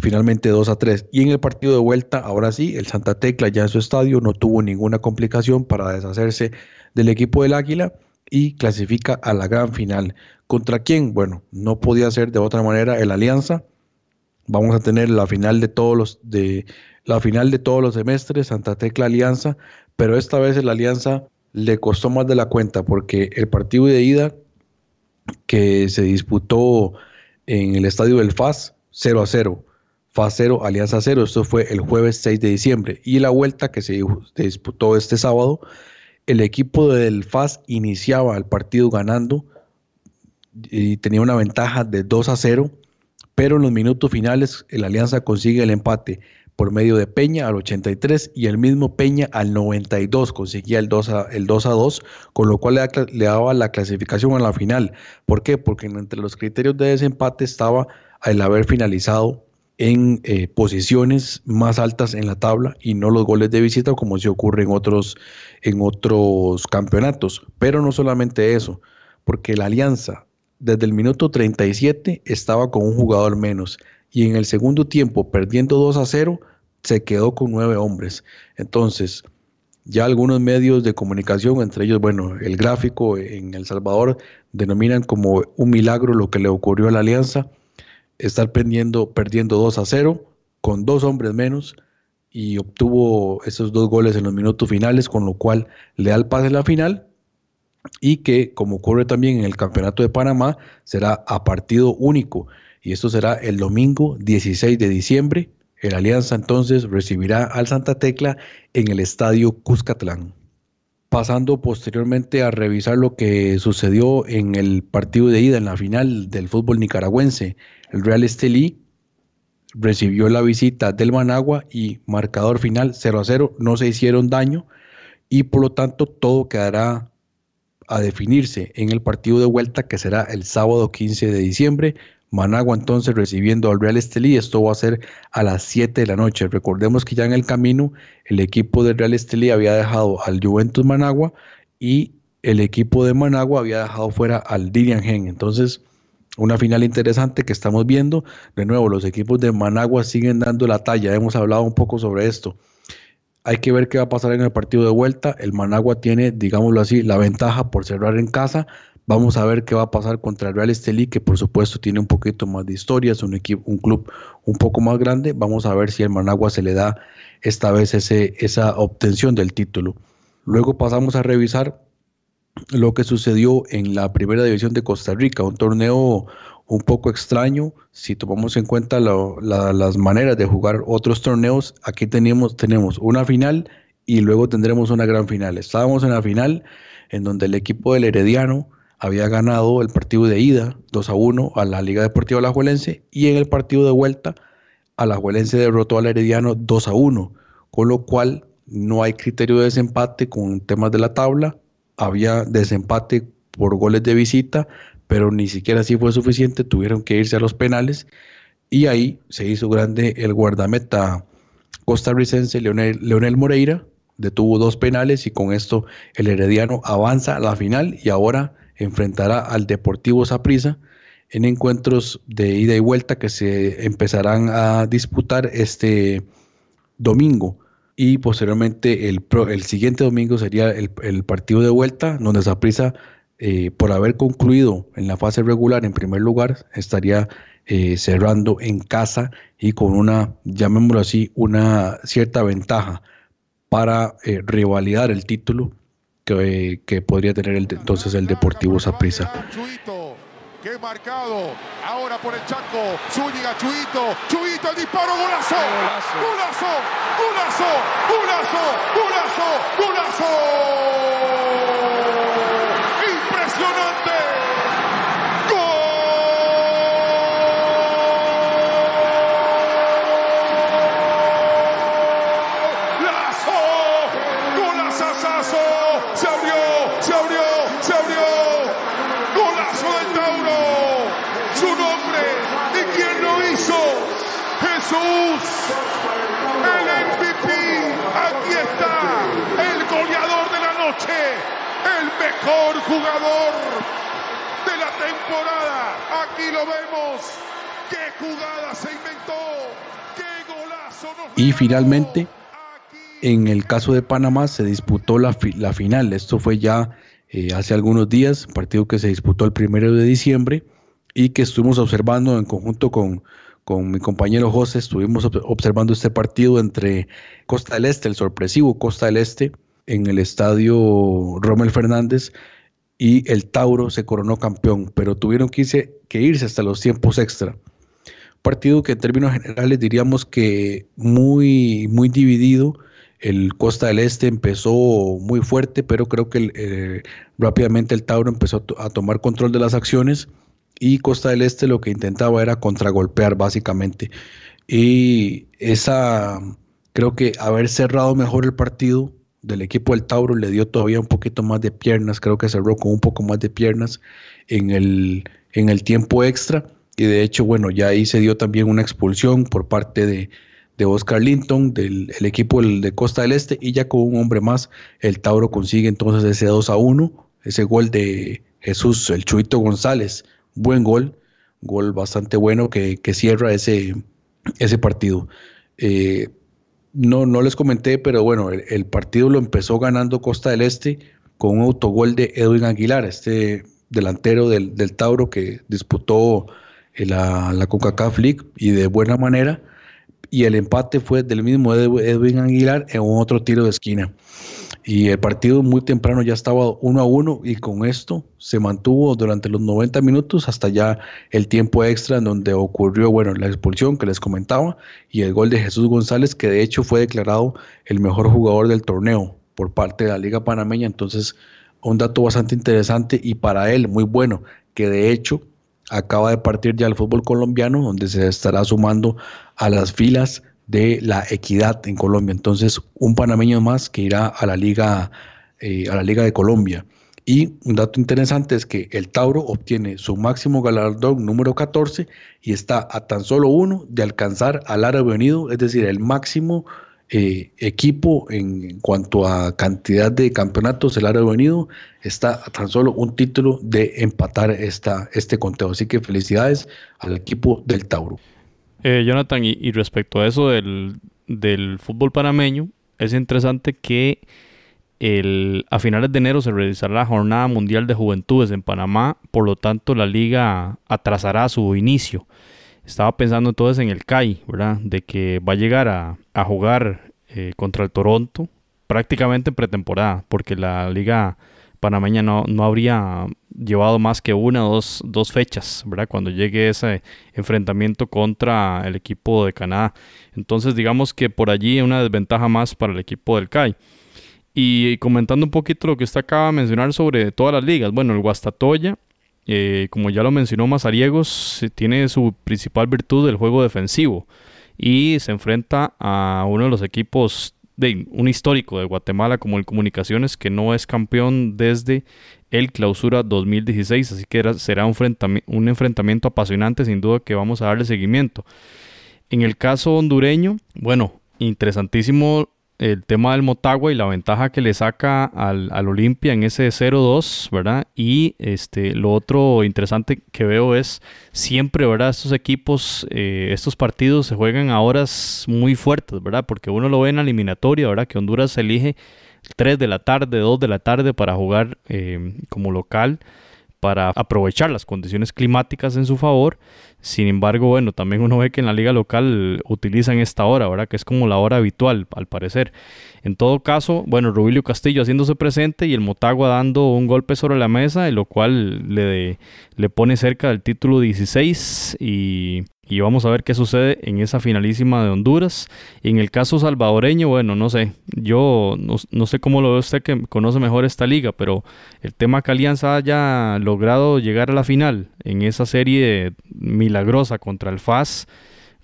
finalmente 2 a 3. Y en el partido de vuelta, ahora sí, el Santa Tecla ya en su estadio no tuvo ninguna complicación para deshacerse del equipo del Águila y clasifica a la gran final. ¿Contra quién? Bueno, no podía ser de otra manera el Alianza. Vamos a tener la final de todos los de la final de todos los semestres, Santa Tecla Alianza, pero esta vez el Alianza le costó más de la cuenta porque el partido de ida que se disputó en el estadio del FAS 0 a 0 FAS 0, Alianza 0. Esto fue el jueves 6 de diciembre. Y la vuelta que se disputó este sábado, el equipo del FAS iniciaba el partido ganando y tenía una ventaja de 2 a 0, pero en los minutos finales el Alianza consigue el empate por medio de Peña al 83 y el mismo Peña al 92 conseguía el 2 a, el 2, a 2, con lo cual le, le, daba la clasificación a la final. ¿Por qué? Porque entre los criterios de desempate estaba el haber finalizado en eh, posiciones más altas en la tabla y no los goles de visita como se ocurre en otros, en otros campeonatos. Pero no solamente eso, porque la alianza desde el minuto 37 estaba con un jugador menos y en el segundo tiempo, perdiendo 2 a 0, se quedó con nueve hombres. Entonces, ya algunos medios de comunicación, entre ellos, bueno, el gráfico en El Salvador, denominan como un milagro lo que le ocurrió a la alianza estar perdiendo, perdiendo 2 a 0 con dos hombres menos y obtuvo esos dos goles en los minutos finales, con lo cual le da el pase en la final y que, como ocurre también en el Campeonato de Panamá, será a partido único. Y esto será el domingo 16 de diciembre. El Alianza entonces recibirá al Santa Tecla en el Estadio Cuscatlán pasando posteriormente a revisar lo que sucedió en el partido de ida en la final del fútbol nicaragüense. El Real Estelí recibió la visita del Managua y marcador final 0 a 0, no se hicieron daño y por lo tanto todo quedará a definirse en el partido de vuelta que será el sábado 15 de diciembre Managua entonces recibiendo al Real Estelí, esto va a ser a las 7 de la noche. Recordemos que ya en el camino el equipo del Real Estelí había dejado al Juventus Managua y el equipo de Managua había dejado fuera al Dilian Gen. Entonces, una final interesante que estamos viendo. De nuevo, los equipos de Managua siguen dando la talla. Hemos hablado un poco sobre esto. Hay que ver qué va a pasar en el partido de vuelta. El Managua tiene, digámoslo así, la ventaja por cerrar en casa, Vamos a ver qué va a pasar contra el Real Estelí, que por supuesto tiene un poquito más de historia, es un, equipo, un club un poco más grande. Vamos a ver si al Managua se le da esta vez ese, esa obtención del título. Luego pasamos a revisar lo que sucedió en la primera división de Costa Rica, un torneo un poco extraño si tomamos en cuenta las maneras de jugar otros torneos. Aquí tenemos, tenemos una final y luego tendremos una gran final. Estábamos en la final en donde el equipo del Herediano había ganado el partido de ida 2 a 1 a la Liga Deportiva Alajuelense y en el partido de vuelta Alajuelense derrotó al Herediano 2 a 1, con lo cual no hay criterio de desempate con temas de la tabla, había desempate por goles de visita, pero ni siquiera así fue suficiente, tuvieron que irse a los penales y ahí se hizo grande el guardameta costarricense Leonel, Moreira detuvo dos penales y con esto el Herediano avanza a la final y ahora enfrentará al Deportivo Saprissa en encuentros de ida y vuelta que se empezarán a disputar este domingo y posteriormente el, el siguiente domingo sería el, partido de vuelta donde Saprissa eh, por haber concluido en la fase regular en primer lugar estaría eh, cerrando en casa y con una, llamémoslo así, una cierta ventaja para eh, revalidar el título que, que podría tener el, entonces el Deportivo Saprissa. Qué marcado. Ahora por el Chaco. Zúñiga, Chuito. Chuito, el disparo. Golazo. Golazo. Golazo. Golazo. Golazo. Golazo. Impresionante. el MVP, aquí está, el goleador de la noche, el mejor jugador de la temporada. Aquí lo vemos. ¡Qué jugada se inventó! ¡Qué golazo! y finalmente, en el caso de Panamá se disputó la, la final. Esto fue ya eh, hace algunos días, partido que se disputó el primero de diciembre y que estuvimos observando en conjunto con con mi compañero José estuvimos observando este partido entre Costa del Este, el sorpresivo Costa del Este, en el estadio Rommel Fernández, y el Tauro se coronó campeón, pero tuvieron que irse, hasta los tiempos extra. Partido que en términos generales diríamos que muy, muy dividido. El Costa del Este empezó muy fuerte, pero creo que eh, rápidamente el Tauro empezó a tomar control de las acciones y Costa del Este lo que intentaba era contragolpear básicamente. Y esa, creo que haber cerrado mejor el partido del equipo del Tauro le dio todavía un poquito más de piernas, creo que cerró con un poco más de piernas en el, en el tiempo extra. Y de hecho, bueno, ya ahí se dio también una expulsión por parte de, de Oscar Linton, del equipo de Costa del Este, y ya con un hombre más, el Tauro consigue entonces ese 2 a 1, ese gol de Jesús, el Chuito González, buen gol, gol bastante bueno que, cierra ese, ese partido. Eh, no, no les comenté, pero bueno, el, partido lo empezó ganando Costa del Este con un autogol de Edwin Aguilar, este delantero del, Tauro que disputó la, la CONCACAF League y de buena manera. Y el empate fue del mismo Edwin Aguilar en otro tiro de esquina. Y el partido muy temprano ya estaba uno a uno y con esto se mantuvo durante los 90 minutos hasta ya el tiempo extra en donde ocurrió, bueno, la expulsión que les comentaba y el gol de Jesús González que de hecho fue declarado el mejor jugador del torneo por parte de la Liga Panameña. Entonces, un dato bastante interesante y para él muy bueno, que de hecho acaba de partir ya al fútbol colombiano, donde se estará sumando a las filas de la equidad en Colombia. Entonces, un panameño más que irá a la Liga, eh, a la Liga de Colombia. Y un dato interesante es que el Tauro obtiene su máximo galardón número 14 y está a tan solo uno de alcanzar al Árabe Unido, es decir, el máximo eh, equipo en, cuanto a cantidad de campeonatos, el Árabe Unido está a tan solo un título de empatar esta, este conteo. Así que felicidades al equipo del Tauro. Eh, Jonathan, y, respecto a eso del, fútbol panameño, es interesante que el, a finales de enero se realizará la Jornada Mundial de Juventudes en Panamá, por lo tanto la liga atrasará su inicio. Estaba pensando entonces en el CAI, ¿verdad? De que va a llegar a, jugar eh, contra el Toronto prácticamente en pretemporada, porque la liga panameña no, no habría llevado más que una o dos, fechas, ¿verdad? Cuando llegue ese enfrentamiento contra el equipo de Canadá. Entonces, digamos que por allí una desventaja más para el equipo del CAI. Y comentando un poquito lo que usted acaba de mencionar sobre todas las ligas. Bueno, el Guastatoya, eh, como ya lo mencionó Mazariegos, tiene su principal virtud del juego defensivo y se enfrenta a uno de los equipos de un histórico de Guatemala como el Comunicaciones que no es campeón desde el clausura 2016, así que será un, un enfrentamiento apasionante sin duda que vamos a darle seguimiento. En el caso hondureño, bueno, interesantísimo el tema del Motagua y la ventaja que le saca al, al Olimpia en ese 0-2, ¿verdad? Y este, lo otro interesante que veo es siempre, ¿verdad? Estos equipos, eh, estos partidos se juegan a horas muy fuertes, ¿verdad? Porque uno lo ve en la eliminatoria, ¿verdad? Que Honduras elige 3 de la tarde, 2 de la tarde para jugar eh, como local para aprovechar las condiciones climáticas en su favor. Sin embargo, bueno, también uno ve que en la liga local utilizan esta hora, ¿verdad? Que es como la hora habitual, al parecer. En todo caso, bueno, Rubilio Castillo haciéndose presente y el Motagua dando un golpe sobre la mesa, lo cual le, le pone cerca del título 16 y y vamos a ver qué sucede en esa finalísima de Honduras. en el caso salvadoreño, bueno, no sé, yo no, sé cómo lo ve usted que conoce mejor esta liga, pero el tema que Alianza haya logrado llegar a la final en esa serie milagrosa contra el FAS,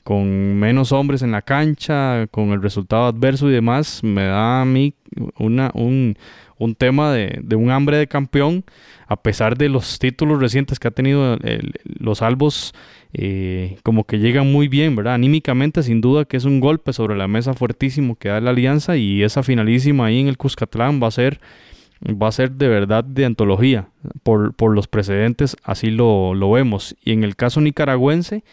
con menos hombres en la cancha, con el resultado adverso y demás, me da a mí una, un, un tema de, de, un hambre de campeón, a pesar de los títulos recientes que ha tenido los albos eh, como que llegan muy bien, ¿verdad? Anímicamente, sin duda que es un golpe sobre la mesa fuertísimo que da la alianza y esa finalísima ahí en el Cuscatlán va a ser, va a ser de verdad de antología. Por, por los precedentes, así lo, lo, vemos. Y en el caso nicaragüense,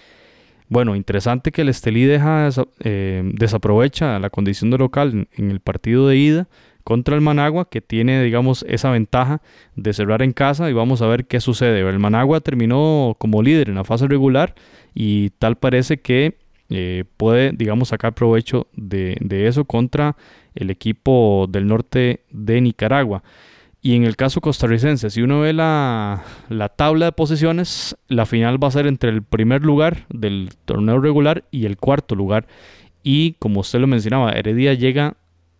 bueno, interesante que el Estelí deja, eh, desaprovecha la condición de local en el partido de ida contra el Managua, que tiene, digamos, esa ventaja de cerrar en casa y vamos a ver qué sucede. El Managua terminó como líder en la fase regular y tal parece que eh, puede, digamos, sacar provecho de, eso contra el equipo del norte de Nicaragua. Y en el caso costarricense, si uno ve la, la, tabla de posiciones, la final va a ser entre el primer lugar del torneo regular y el cuarto lugar. Y como usted lo mencionaba, Heredia llega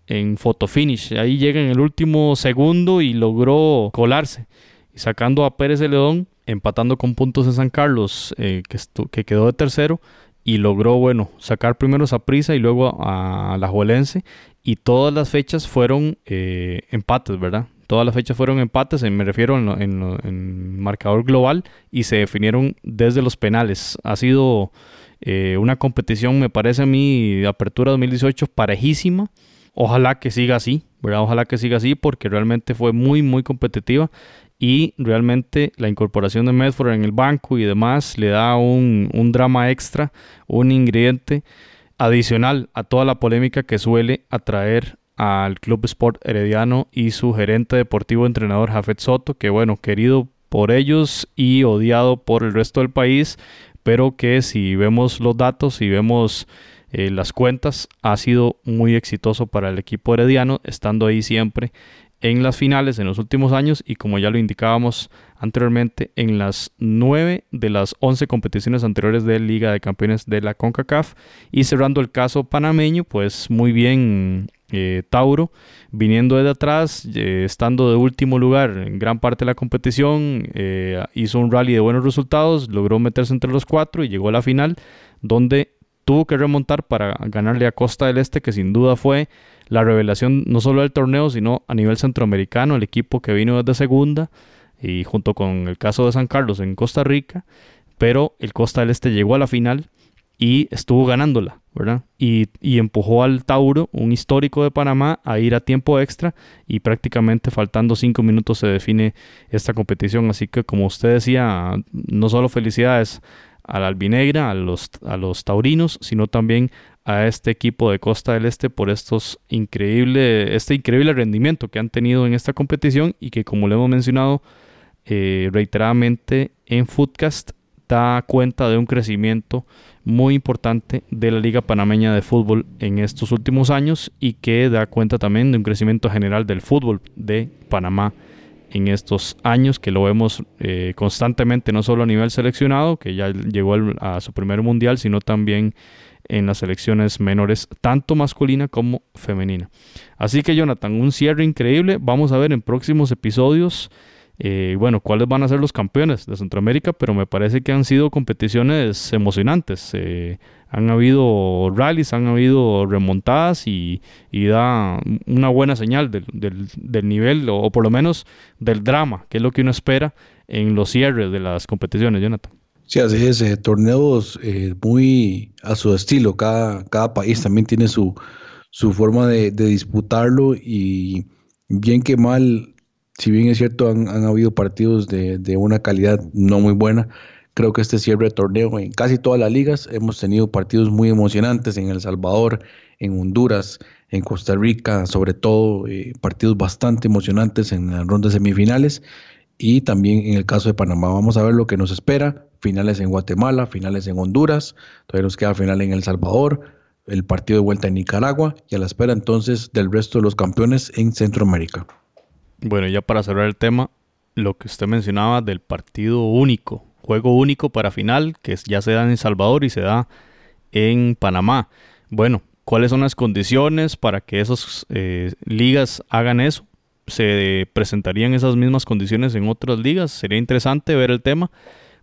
en photo finish. Ahí llega en el último segundo y logró colarse. Y sacando a Pérez de León, empatando con puntos en San Carlos, eh, que, que, quedó de tercero. Y logró, bueno, sacar primero a Prisa y luego a la Juelense. Y todas las fechas fueron eh, empates, ¿verdad? Todas las fechas fueron empates, me refiero en, en, marcador global, y se definieron desde los penales. Ha sido eh, una competición, me parece a mí, Apertura 2018 parejísima. Ojalá que siga así, ¿verdad? Ojalá que siga así porque realmente fue muy, muy competitiva y realmente la incorporación de Medford en el banco y demás le da un, drama extra, un ingrediente adicional a toda la polémica que suele atraer al Club Sport Herediano y su gerente deportivo entrenador Jafet Soto, que bueno, querido por ellos y odiado por el resto del país, pero que si vemos los datos, y vemos eh, las cuentas, ha sido muy exitoso para el equipo herediano, estando ahí siempre en las finales en los últimos años y como ya lo indicábamos anteriormente, en las 9 de las 11 competiciones anteriores de Liga de Campeones de la CONCACAF. Y cerrando el caso panameño, pues muy bien eh, Tauro, viniendo de atrás, eh, estando de último lugar en gran parte de la competición, hizo un rally de buenos resultados, logró meterse entre los cuatro y llegó a la final, donde tuvo que remontar para ganarle a Costa del Este, que sin duda fue la revelación no solo del torneo, sino a nivel centroamericano, el equipo que vino desde segunda y junto con el caso de San Carlos en Costa Rica, pero el Costa del Este llegó a la final y estuvo ganándola, ¿verdad? Y, empujó al Tauro, un histórico de Panamá, a ir a tiempo extra y prácticamente faltando cinco minutos se define esta competición. Así que como usted decía, no solo felicidades a la albinegra, a los, a los taurinos, sino también a este equipo de Costa del Este por estos increíble, este increíble rendimiento que han tenido en esta competición y que como lo hemos mencionado eh, reiteradamente en Footcast da cuenta de un crecimiento muy importante de la Liga Panameña de Fútbol en estos últimos años y que da cuenta también de un crecimiento general del fútbol de Panamá en estos años, que lo vemos eh, constantemente, no solo a nivel seleccionado, que ya llegó a su primer mundial, sino también en las selecciones menores, tanto masculina como femenina. Así que Jonathan, un cierre increíble. Vamos a ver en próximos episodios eh, bueno, cuáles van a ser los campeones de Centroamérica, pero me parece que han sido competiciones emocionantes. Eh, han habido rallies, han habido remontadas y, da una buena señal del, del, nivel o, por lo menos del drama, que es lo que uno espera en los cierres de las competiciones, Jonathan. Sí, así es, eh, torneos muy a su estilo, cada, cada país también tiene su, su forma de, disputarlo y bien que mal, si bien es cierto, han, habido partidos de, de, una calidad no muy buena. Creo que este cierre de torneo en casi todas las ligas hemos tenido partidos muy emocionantes en El Salvador, en Honduras, en Costa Rica, sobre todo eh, partidos bastante emocionantes en las rondas semifinales y también en el caso de Panamá. Vamos a ver lo que nos espera. Finales en Guatemala, finales en Honduras, todavía nos queda final en El Salvador, el partido de vuelta en Nicaragua y a la espera entonces del resto de los campeones en Centroamérica. Bueno, ya para cerrar el tema, lo que usted mencionaba del partido único, juego único para final, que ya se da en El Salvador y se da en Panamá. Bueno, cuáles son las condiciones para que esas eh, ligas hagan eso. ¿Se presentarían esas mismas condiciones en otras ligas? Sería interesante ver el tema.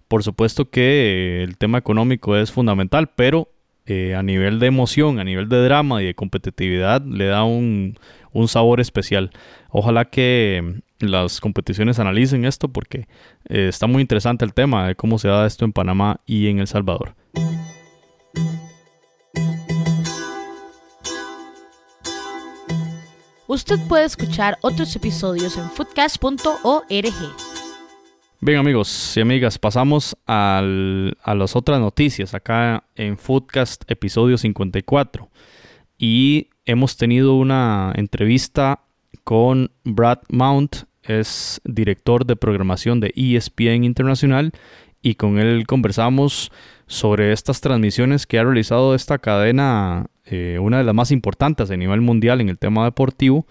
Por supuesto que el tema económico es fundamental, pero eh, a nivel de emoción, a nivel de drama y de competitividad, le da un, sabor especial. Ojalá que las competiciones analicen esto porque eh, está muy interesante el tema de cómo se da esto en Panamá y en El Salvador. Usted puede escuchar otros episodios en foodcast.org. Bien amigos y amigas, pasamos a las otras noticias acá en Foodcast episodio 54. Y hemos tenido una entrevista con Brad Mount, es director de programación de ESPN Internacional, y con él conversamos sobre estas transmisiones que ha realizado esta cadena eh, una de las más importantes a nivel mundial en el tema deportivo,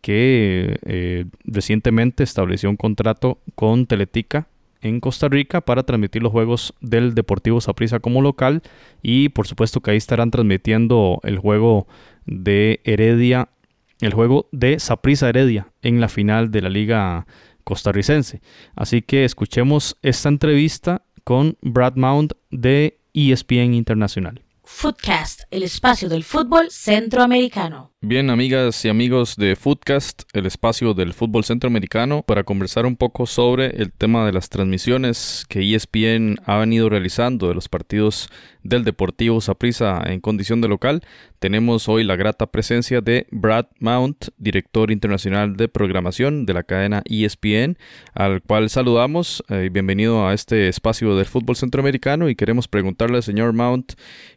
que eh, recientemente estableció un contrato con Teletica en Costa Rica para transmitir los juegos del Deportivo Saprissa como local y por supuesto que ahí estarán transmitiendo el juego de Heredia, el juego de Saprissa Heredia en la final de la Liga costarricense. Así que escuchemos esta entrevista con Brad Mount de ESPN Internacional. Footcast, el espacio del fútbol centroamericano. Bien, amigas y amigos de Footcast, el espacio del fútbol centroamericano, para conversar un poco sobre el tema de las transmisiones que ESPN ha venido realizando de los partidos del Deportivo Saprissa en condición de local. Tenemos hoy la grata presencia de Brad Mount, director internacional de programación de la cadena ESPN, al cual saludamos. Eh, bienvenido a este espacio del fútbol centroamericano y queremos preguntarle al señor Mount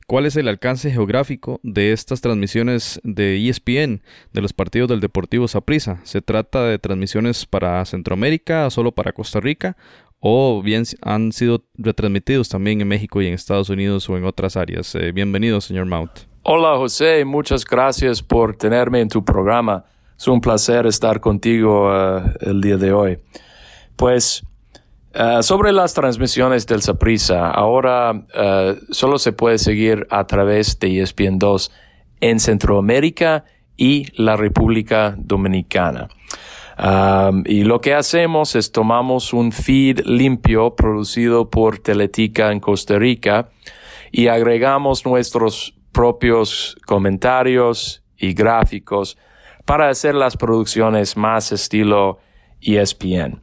cuál es el alcance geográfico de estas transmisiones de ESPN ESPN de los partidos del Deportivo Saprissa. ¿Se trata de transmisiones para Centroamérica, solo para Costa Rica? ¿O bien han sido retransmitidos también en México y en Estados Unidos o en otras áreas? Eh, bienvenido, señor Mount. Hola, José. Muchas gracias por tenerme en tu programa. Es un placer estar contigo eh, el día de hoy. Pues eh, sobre las transmisiones del Saprissa, ahora solo se puede seguir a través de ESPN 2 en Centroamérica y la República Dominicana. Y lo que hacemos es tomamos un feed limpio producido por Teletica en Costa Rica y agregamos nuestros propios comentarios y gráficos para hacer las producciones más estilo ESPN.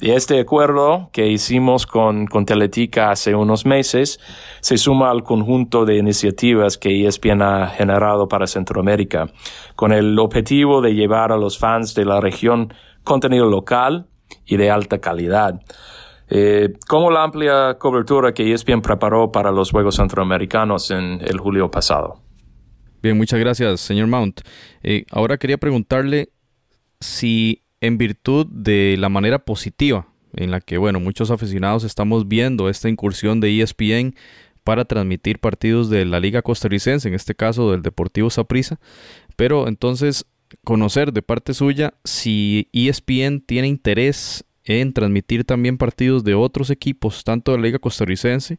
Este acuerdo que hicimos con, con Teletica hace unos meses se suma al conjunto de iniciativas que ESPN ha generado para Centroamérica, con el objetivo de llevar a los fans de la región contenido local y de alta calidad. Eh, como la amplia cobertura que ESPN preparó para los Juegos Centroamericanos en el julio pasado. Bien, muchas gracias, señor Mount. Eh, ahora quería preguntarle si en virtud de la manera positiva en la que, bueno, muchos aficionados estamos viendo esta incursión de ESPN para transmitir partidos de la Liga Costarricense, en este caso del Deportivo Saprissa, pero entonces conocer de parte suya si ESPN tiene interés en transmitir también partidos de otros equipos, tanto de la Liga Costarricense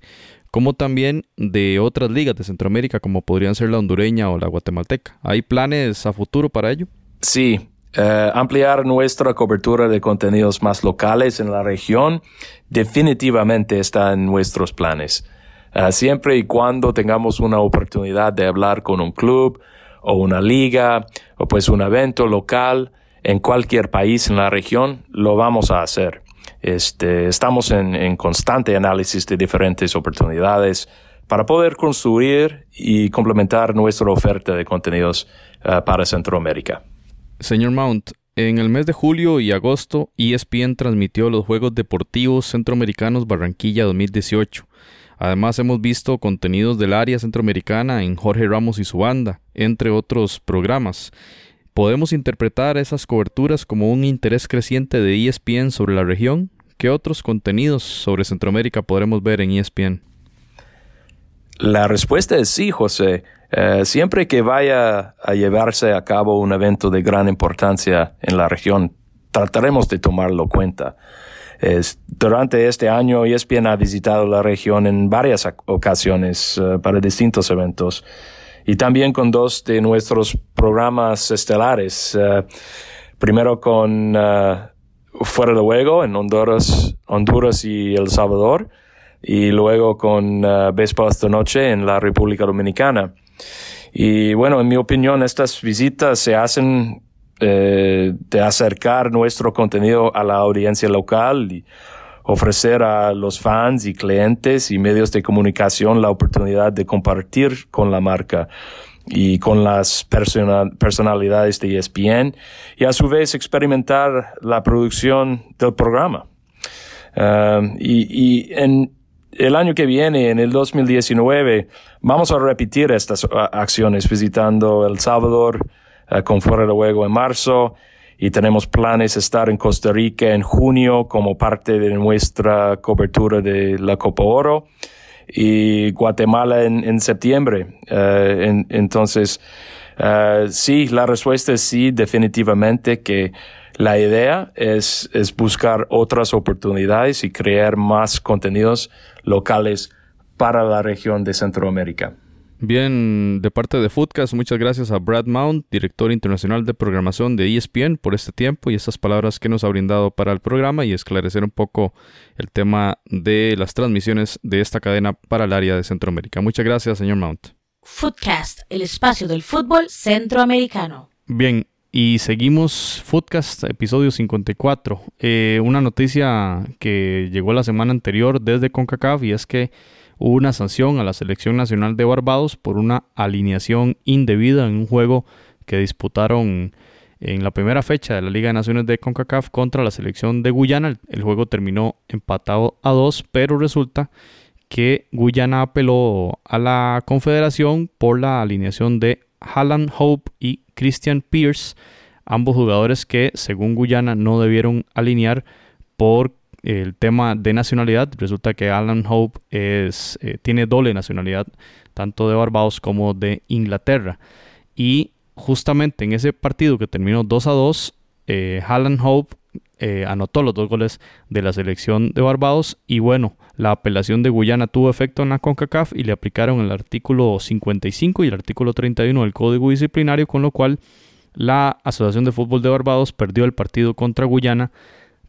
como también de otras ligas de Centroamérica, como podrían ser la hondureña o la guatemalteca. ¿Hay planes a futuro para ello? Sí, eh, ampliar nuestra cobertura de contenidos más locales en la región definitivamente está en nuestros planes. Eh, siempre y cuando tengamos una oportunidad de hablar con un club o una liga o pues un evento local en cualquier país en la región, lo vamos a hacer. Este, estamos en, constante análisis de diferentes oportunidades para poder construir y complementar nuestra oferta de contenidos uh, para Centroamérica. Señor Mount, en el mes de julio y agosto, ESPN transmitió los Juegos Deportivos Centroamericanos Barranquilla 2018. Además hemos visto contenidos del área centroamericana en Jorge Ramos y su banda, entre otros programas. ¿Podemos interpretar esas coberturas como un interés creciente de ESPN sobre la región? ¿Qué otros contenidos sobre Centroamérica podremos ver en ESPN? La respuesta es sí, José. Eh, siempre que vaya a llevarse a cabo un evento de gran importancia en la región, trataremos de tomarlo en cuenta. durante este año, ESPN ha visitado la región en varias ocasiones uh, para distintos eventos y también con dos de nuestros programas estelares. Uh, primero con uh, Fuera de Juego en Honduras, Honduras y El Salvador y luego con Béisbol esta noche en la República Dominicana. Y bueno, en mi opinión, estas visitas se hacen eh, de acercar nuestro contenido a la audiencia local y ofrecer a los fans y clientes y medios de comunicación la oportunidad de compartir con la marca y con las personalidades de ESPN y a su vez experimentar la producción del programa. Y, y en, el año que viene, en el 2019, vamos a repetir estas acciones visitando El Salvador uh, con Fuera de Juego en marzo y tenemos planes de estar en Costa Rica en junio como parte de nuestra cobertura de la Copa Oro y Guatemala en, en septiembre. Uh, entonces, uh, sí, la respuesta es sí, definitivamente que la idea es, es buscar otras oportunidades y crear más contenidos locales para la región de Centroamérica. Bien, de parte de Foodcast, muchas gracias a Brad Mount, director internacional de programación de ESPN, por este tiempo y estas palabras que nos ha brindado para el programa y esclarecer un poco el tema de las transmisiones de esta cadena para el área de Centroamérica. Muchas gracias, señor Mount. Foodcast, el espacio del fútbol centroamericano. Bien, y seguimos Foodcast, episodio 54. Eh, una noticia que llegó la semana anterior desde CONCACAF y es que hubo una sanción a la Selección Nacional de Barbados por una alineación indebida en un juego que disputaron en la primera fecha de la Liga de Naciones de CONCACAF contra la selección de Guyana. El, juego terminó empatado a dos, pero resulta que Guyana apeló a la Confederación por la alineación de Halland Hope y Christian Pierce, ambos jugadores que según Guyana no debieron alinear por el tema de nacionalidad. Resulta que Alan Hope es, eh, tiene doble nacionalidad, tanto de Barbados como de Inglaterra. Y justamente en ese partido que terminó 2 a 2, eh, Hope eh, anotó los dos goles de la selección de Barbados y bueno, la apelación de Guyana tuvo efecto en la CONCACAF y le aplicaron el artículo 55 y el artículo 31 del Código Disciplinario, con lo cual la Asociación de Fútbol de Barbados perdió el partido contra Guyana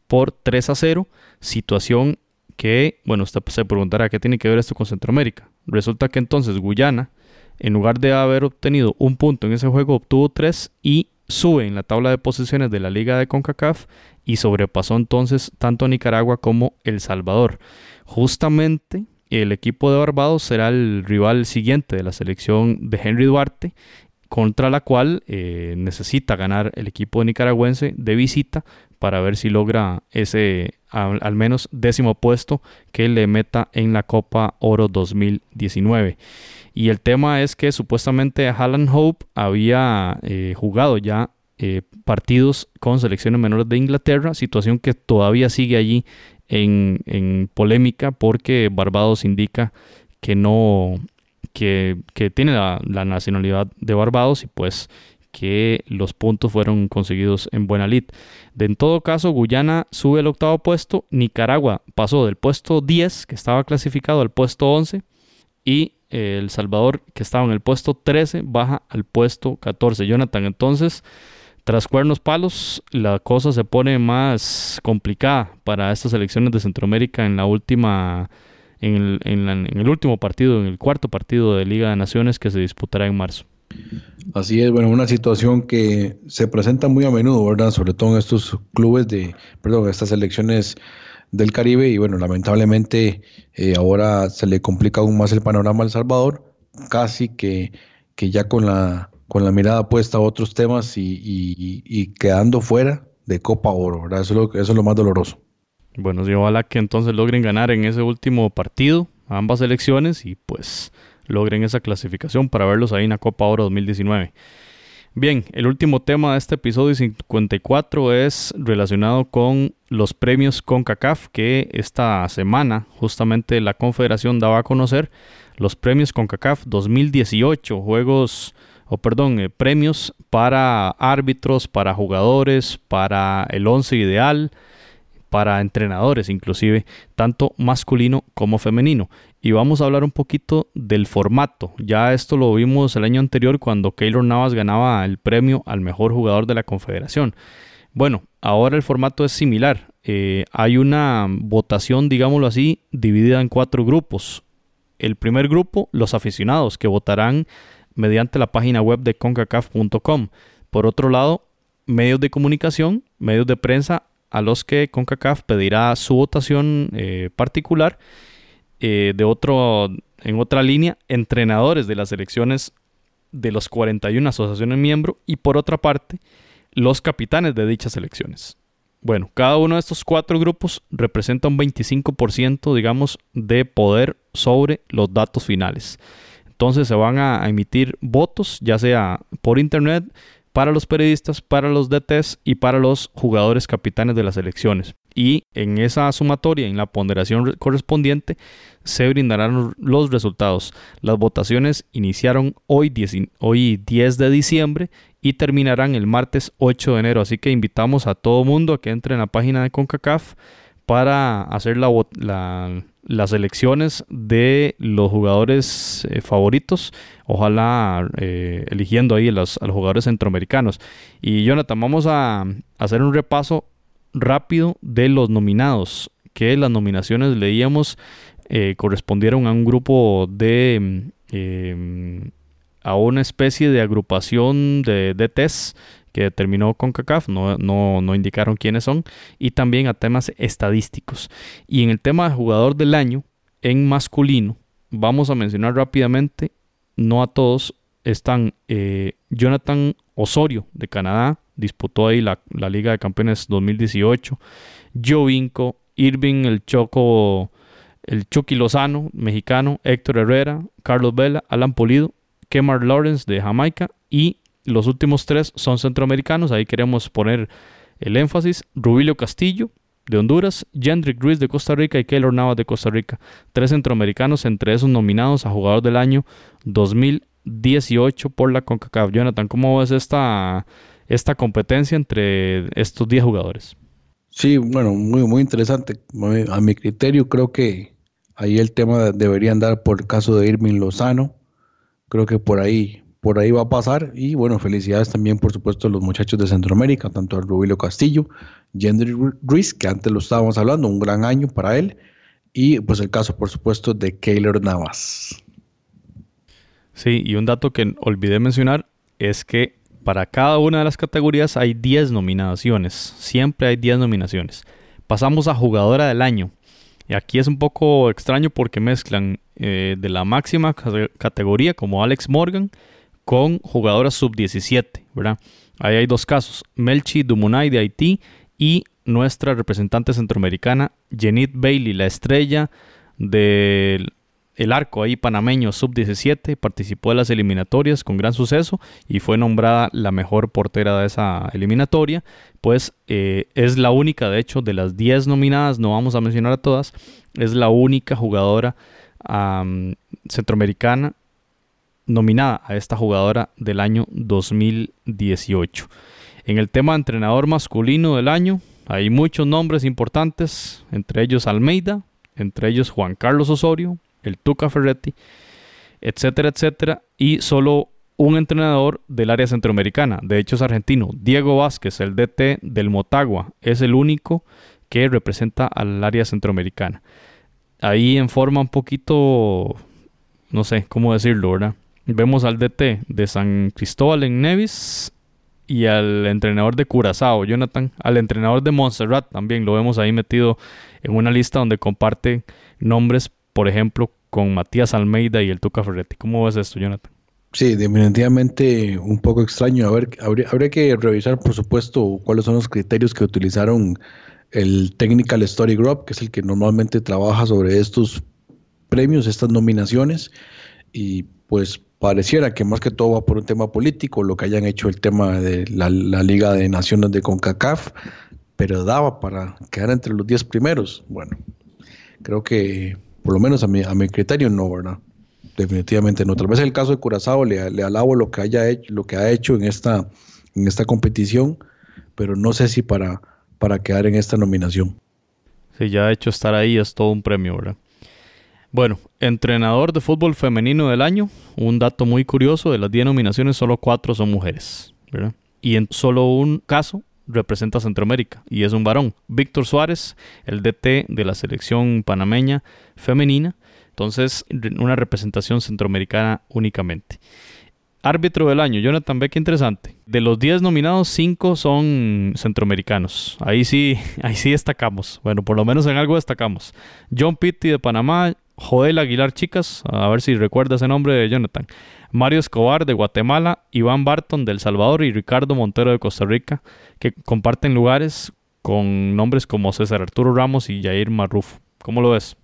por 3 a 0, situación que, bueno, usted se preguntará qué tiene que ver esto con Centroamérica. Resulta que entonces Guyana, en lugar de haber obtenido un punto en ese juego, obtuvo 3 y sube en la tabla de posiciones de la Liga de CONCACAF y sobrepasó entonces tanto a Nicaragua como El Salvador. Justamente el equipo de Barbados será el rival siguiente de la selección de Henry Duarte, contra la cual eh, necesita ganar el equipo nicaragüense de visita para ver si logra ese al, menos décimo puesto que le meta en la Copa Oro 2019. Y el tema es que supuestamente Alan Hope había eh, jugado ya eh, partidos con selecciones menores de Inglaterra, situación que todavía sigue allí en, polémica porque Barbados indica que no, que, tiene la, nacionalidad de Barbados y pues que los puntos fueron conseguidos en buena lid. De en todo caso, Guyana sube el octavo puesto, Nicaragua pasó del puesto 10, que estaba clasificado, al puesto 11, y eh, El Salvador, que estaba en el puesto 13, baja al puesto 14. Jonathan, entonces, tras cuernos palos, la cosa se pone más complicada para estas elecciones de Centroamérica en la última, en el, último partido, en el cuarto partido de Liga de Naciones que se disputará en marzo. Así es, bueno, una situación que se presenta muy a menudo, ¿verdad? Sobre todo en estos clubes de, perdón, estas elecciones del Caribe y bueno, lamentablemente eh, ahora se le complica aún más el panorama a El Salvador, casi que, que ya con la, con la mirada puesta a otros temas y, quedando fuera de Copa Oro, ¿verdad? Eso es lo, eso es lo más doloroso. Bueno, sí, ojalá que entonces logren ganar en ese último partido ambas elecciones y pues logren esa clasificación para verlos ahí en la Copa Oro 2019. Bien, el último tema de este episodio 54 es relacionado con los premios CONCACAF que esta semana justamente la Confederación daba a conocer los premios CONCACAF 2018, juegos o perdón, eh, premios para árbitros, para jugadores, para el once ideal, para entrenadores inclusive, tanto masculino como femenino. Y vamos a hablar un poquito del formato. Ya esto lo vimos el año anterior cuando Keylor Navas ganaba el premio al mejor jugador de la Confederación. Bueno, ahora el formato es similar. Eh, hay una votación, digámoslo así, dividida en cuatro grupos. El primer grupo, los aficionados, que votarán mediante la página web de concacaf.com. Por otro lado, medios de comunicación, medios de prensa a los que CONCACAF pedirá su votación eh, particular. Eh, de otro, en otra línea, entrenadores de las elecciones de los 41 asociaciones miembros y por otra parte, los capitanes de dichas elecciones. Bueno, cada uno de estos cuatro grupos representa un 25%, digamos, de poder sobre los datos finales. Entonces se van a emitir votos, ya sea por internet, para los periodistas, para los DTs y para los jugadores capitanes de las elecciones. Y en esa sumatoria, en la ponderación correspondiente, se brindarán los resultados. Las votaciones iniciaron hoy 10, hoy 10 de diciembre y terminarán el martes 8 de enero. Así que invitamos a todo mundo a que entre en la página de CONCACAF para hacer las elecciones de los jugadores eh, favoritos, ojalá eh, eligiendo ahí a los, jugadores centroamericanos. Y Jonathan, vamos a, hacer un repaso rápido de los nominados, que las nominaciones leíamos eh, correspondieron a un grupo de... a una especie de agrupación de, de test que determinó CONCACAF, no, no, no indicaron quiénes son, y también a temas estadísticos. Y en el tema de jugador del año, en masculino, vamos a mencionar rápidamente, no a todos, están eh, Jonathan Osorio de Canadá, disputó ahí la, Liga de Campeones 2018, Jovinko, Irving el Choco, el Chucky Lozano, mexicano, Héctor Herrera, Carlos Vela, Alan Polido, Kemar Lawrence de Jamaica y los últimos tres son centroamericanos, ahí queremos poner el énfasis. Rubilio Castillo de Honduras, Jendrik Ruiz de Costa Rica y Keylor Navas de Costa Rica. Tres centroamericanos, entre esos nominados a jugador del año 2018 por la CONCACAF. Jonathan, ¿cómo ves esta, esta competencia entre estos 10 jugadores? Sí, bueno, muy, muy interesante. A mi criterio creo que ahí el tema debería andar por el caso de Irving Lozano. Creo que por ahí por ahí va a pasar. Y bueno, felicidades también, por supuesto, a los muchachos de Centroamérica, tanto a Rubilio Castillo, Gendry Ruiz, que antes lo estábamos hablando, un gran año para él. Y pues el caso, por supuesto, de Keylor Navas. Sí, y un dato que olvidé mencionar es que para cada una de las categorías hay 10 nominaciones. Siempre hay 10 nominaciones. Pasamos a jugadora del año. Y aquí es un poco extraño porque mezclan eh, de la máxima categoría como Alex Morgan con jugadoras sub-17, ¿verdad? Ahí hay dos casos, Melchi Dumunay de Haití y nuestra representante centroamericana, Jenit Bailey, la estrella del el arco ahí panameño sub-17, participó de las eliminatorias con gran suceso y fue nombrada la mejor portera de esa eliminatoria, pues eh, es la única, de hecho, de las 10 nominadas, no vamos a mencionar a todas, es la única jugadora centroamericana nominada a esta jugadora del año 2018. En el tema de entrenador masculino del año, hay muchos nombres importantes, entre ellos Almeida, entre ellos Juan Carlos Osorio, el Tuca Ferretti, etcétera, etcétera, y solo un entrenador del área centroamericana, de hecho es argentino, Diego Vázquez, el DT del Motagua, es el único que representa al área centroamericana. Ahí en forma un poquito, no sé cómo decirlo, ¿verdad? Vemos al DT de San Cristóbal en Nevis y al entrenador de Curazao, Jonathan, al entrenador de Montserrat también lo vemos ahí metido en una lista donde comparte nombres, por ejemplo, con Matías Almeida y el Tuca Ferretti. ¿Cómo ves esto, Jonathan? Sí, definitivamente un poco extraño. A ver, habría, habría, que revisar, por supuesto, cuáles son los criterios que utilizaron el Technical Story Group, que es el que normalmente trabaja sobre estos premios, estas nominaciones, y pues pareciera que más que todo va por un tema político, lo que hayan hecho el tema de la, Liga de Naciones de CONCACAF, pero daba para quedar entre los 10 primeros. Bueno, creo que por lo menos a mi, a mi criterio no, ¿verdad? Definitivamente no. Tal vez el caso de Curazao le, le alabo lo que haya hecho, lo que ha hecho en esta, en esta competición, pero no sé si para, para quedar en esta nominación. Sí, ya ha hecho estar ahí es todo un premio, ¿verdad? Bueno, entrenador de fútbol femenino del año, un dato muy curioso, de las 10 nominaciones solo 4 son mujeres, ¿verdad? Y en solo un caso representa Centroamérica y es un varón, Víctor Suárez, el DT de la selección panameña femenina, entonces una representación centroamericana únicamente. Árbitro del año, Jonathan Beck, interesante. De los 10 nominados, 5 son centroamericanos. Ahí sí, ahí sí destacamos. Bueno, por lo menos en algo destacamos. John Pitti de Panamá, Joel Aguilar Chicas, a ver si recuerda ese nombre de Jonathan. Mario Escobar de Guatemala, Iván Barton de El Salvador y Ricardo Montero de Costa Rica, que comparten lugares con nombres como César Arturo Ramos y Jair Marrufo. ¿Cómo lo ves?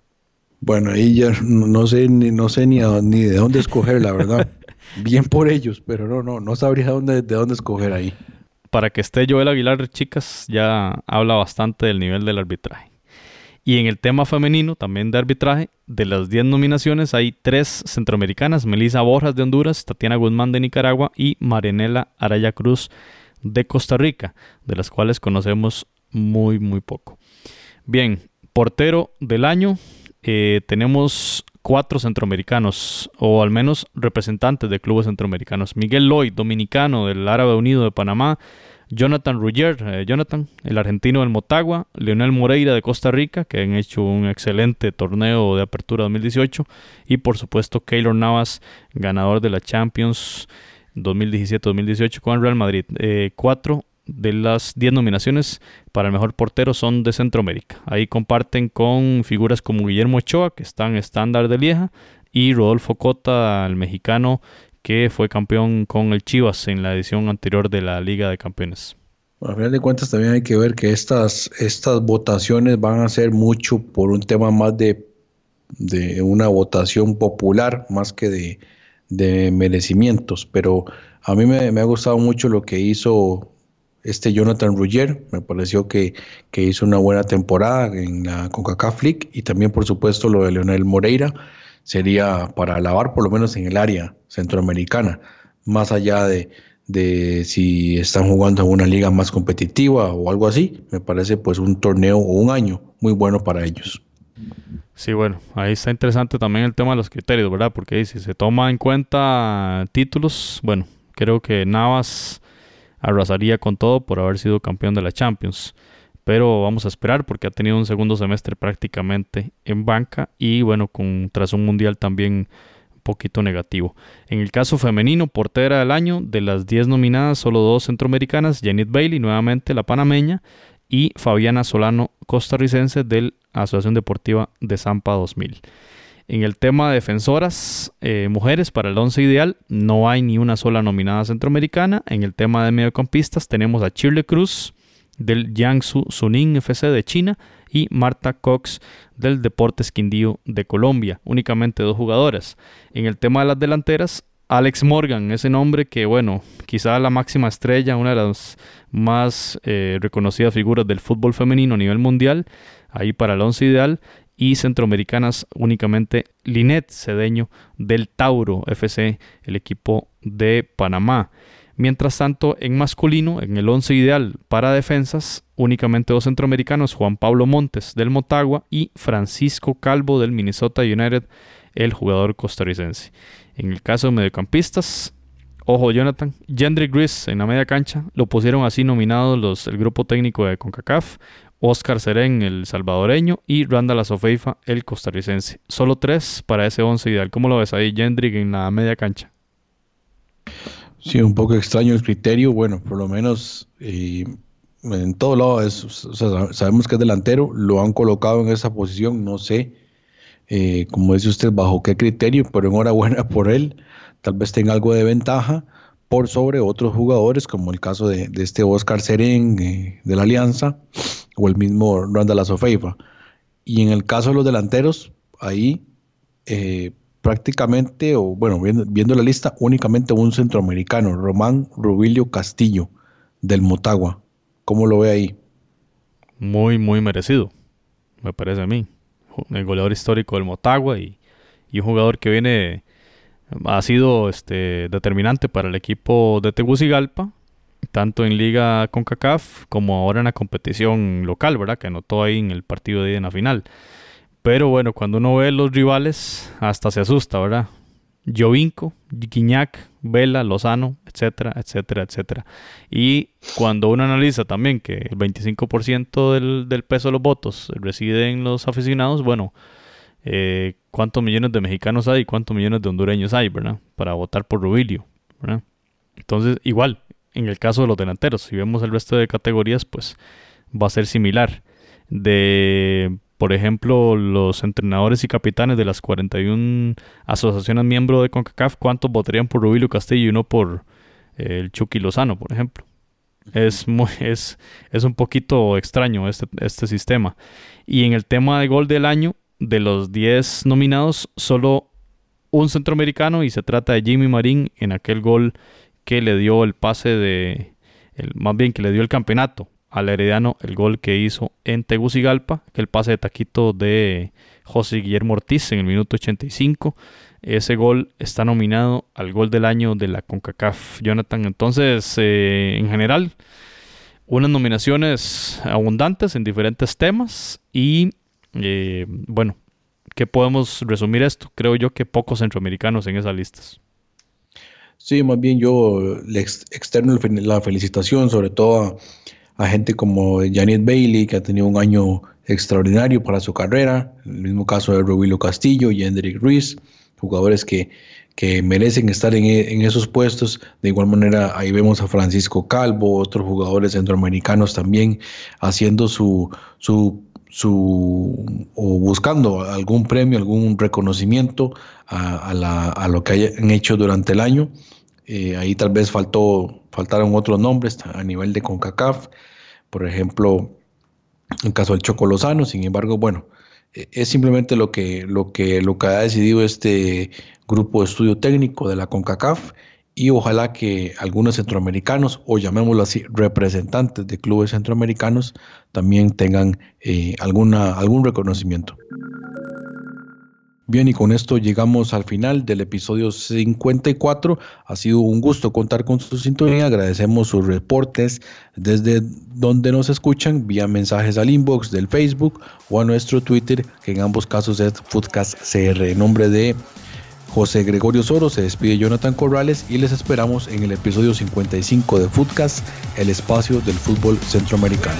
Bueno, ahí ya no sé ni no sé ni, ni de dónde escoger, la verdad. Bien por ellos, pero no, no, no sabría dónde, de dónde escoger ahí. Para que esté Joel Aguilar, chicas, ya habla bastante del nivel del arbitraje. Y en el tema femenino, también de arbitraje, de las 10 nominaciones hay tres centroamericanas, Melissa Borjas de Honduras, Tatiana Guzmán de Nicaragua y Marianela Araya Cruz de Costa Rica, de las cuales conocemos muy, muy poco. Bien, portero del año, eh, tenemos cuatro centroamericanos, o al menos representantes de clubes centroamericanos. Miguel Lloyd, dominicano del Árabe Unido de Panamá, Jonathan Ruggier, eh, Jonathan, el argentino del Motagua, Leonel Moreira de Costa Rica, que han hecho un excelente torneo de apertura 2018, y por supuesto Keylor Navas, ganador de la Champions 2017-2018 con Real Madrid. Eh, cuatro de las 10 nominaciones para el mejor portero son de Centroamérica. Ahí comparten con figuras como Guillermo Ochoa, que está en estándar de Lieja, y Rodolfo Cota, el mexicano que fue campeón con el Chivas en la edición anterior de la Liga de Campeones. a final de cuentas también hay que ver que estas, estas votaciones van a ser mucho por un tema más de, de una votación popular más que de, de merecimientos, pero a mí me, ha gustado mucho lo que hizo este Jonathan Ruggier, me pareció que, que hizo una buena temporada en la CONCACAF League y también por supuesto lo de Leonel Moreira, sería para alabar por lo menos en el área centroamericana, más allá de, de si están jugando en una liga más competitiva o algo así, me parece pues un torneo o un año muy bueno para ellos. Sí, bueno, ahí está interesante también el tema de los criterios, ¿verdad? Porque si se toma en cuenta títulos, bueno, creo que Navas arrasaría con todo por haber sido campeón de la Champions pero vamos a esperar porque ha tenido un segundo semestre prácticamente en banca y bueno, con, tras un mundial también un poquito negativo. En el caso femenino, portera del año, de las 10 nominadas, solo dos centroamericanas, Janet Bailey, nuevamente la panameña, y Fabiana Solano, costarricense del Asociación Deportiva de Zampa 2000. En el tema de defensoras, eh, mujeres para el 11 ideal, no hay ni una sola nominada centroamericana. En el tema de mediocampistas tenemos a Shirley Cruz, del Jiangsu Suning FC de China y Marta Cox del Deportes Quindío de Colombia. Únicamente dos jugadoras. En el tema de las delanteras, Alex Morgan, ese nombre que, bueno, quizá la máxima estrella, una de las más eh, reconocidas figuras del fútbol femenino a nivel mundial, ahí para el once ideal, y centroamericanas únicamente Linet Cedeño del Tauro FC, el equipo de Panamá. Mientras tanto, en masculino, en el 11 ideal para defensas, únicamente dos centroamericanos, Juan Pablo Montes del Motagua y Francisco Calvo del Minnesota United, el jugador costarricense. En el caso de mediocampistas, ojo Jonathan, Gendry Gris en la media cancha, lo pusieron así nominados los, el grupo técnico de CONCACAF, Oscar Serén, el salvadoreño, y Randall Asofeifa, el costarricense. Solo tres para ese 11 ideal. ¿Cómo lo ves ahí, Gendry en la media cancha? Sí, un poco extraño el criterio. Bueno, por lo menos eh, en todo lado es, sabemos que es delantero, lo han colocado en esa posición, no sé, eh, como dice usted, bajo qué criterio, pero enhorabuena por él. Tal vez tenga algo de ventaja por sobre otros jugadores, como el caso de, este Oscar Serén eh, de la Alianza o el mismo Randall Azofeifa. Y en el caso de los delanteros, ahí eh, prácticamente, o bueno, viendo, la lista, únicamente un centroamericano, Román Rubilio Castillo, del Motagua. ¿Cómo lo ve ahí? Muy, muy merecido, me parece a mí. El goleador histórico del Motagua y, y un jugador que viene, ha sido este, determinante para el equipo de Tegucigalpa, tanto en Liga CONCACAF como ahora en la competición local, ¿verdad? Que anotó ahí en el partido de en la final. Pero bueno, cuando uno ve los rivales, hasta se asusta, ¿verdad? Jovinco, Guiñac, Vela, Lozano, etcétera, etcétera, etcétera. Y cuando uno analiza también que el 25% del, del, peso de los votos reside en los aficionados, bueno, eh, ¿cuántos millones de mexicanos hay y cuántos millones de hondureños hay, ¿verdad? Para votar por Rubilio. Entonces, igual, en el caso de los delanteros, si vemos el resto de categorías, pues va a ser similar. De por ejemplo, los entrenadores y capitanes de las 41 asociaciones miembros de CONCACAF, ¿cuántos votarían por Rubilio Castillo y no por eh, el Chucky Lozano, por ejemplo? Es, muy, es, es un poquito extraño este, este sistema. Y en el tema de gol del año, de los 10 nominados, solo un centroamericano y se trata de Jimmy Marín en aquel gol que le dio el pase de, el, más bien que le dio el campeonato al Herediano el gol que hizo en Tegucigalpa, que el pase de taquito de José Guillermo Ortiz en el minuto 85. Ese gol está nominado al gol del año de la CONCACAF, Jonathan. Entonces, eh, en general, unas nominaciones abundantes en diferentes temas y, eh, bueno, ¿qué podemos resumir esto? Creo yo que pocos centroamericanos en esas listas. Sí, más bien yo le externo la felicitación, sobre todo a a gente como Janet Bailey, que ha tenido un año extraordinario para su carrera, el mismo caso de Rubilo Castillo y Hendrik Ruiz, jugadores que, que merecen estar en, en, esos puestos. De igual manera, ahí vemos a Francisco Calvo, otros jugadores centroamericanos también haciendo su, su, su o buscando algún premio, algún reconocimiento a, a, lo que hayan hecho durante el año. Eh, ahí tal vez faltó, faltaron otros nombres a nivel de CONCACAF, por ejemplo, en caso del Choco Lozano, sin embargo, bueno, e, es simplemente lo que, lo, que, lo que ha decidido este grupo de estudio técnico de la CONCACAF y ojalá que algunos centroamericanos, o llamémoslo así, representantes de clubes centroamericanos, también tengan eh, alguna, algún reconocimiento. Bien, y con esto llegamos al final del episodio 54. Ha sido un gusto contar con su sintonía. Agradecemos sus reportes desde donde nos escuchan, vía mensajes al inbox del Facebook o a nuestro Twitter, que en ambos casos es Foodcast. En nombre de José Gregorio Soro se despide Jonathan Corrales y les esperamos en el episodio 55 de Foodcast, el espacio del fútbol centroamericano.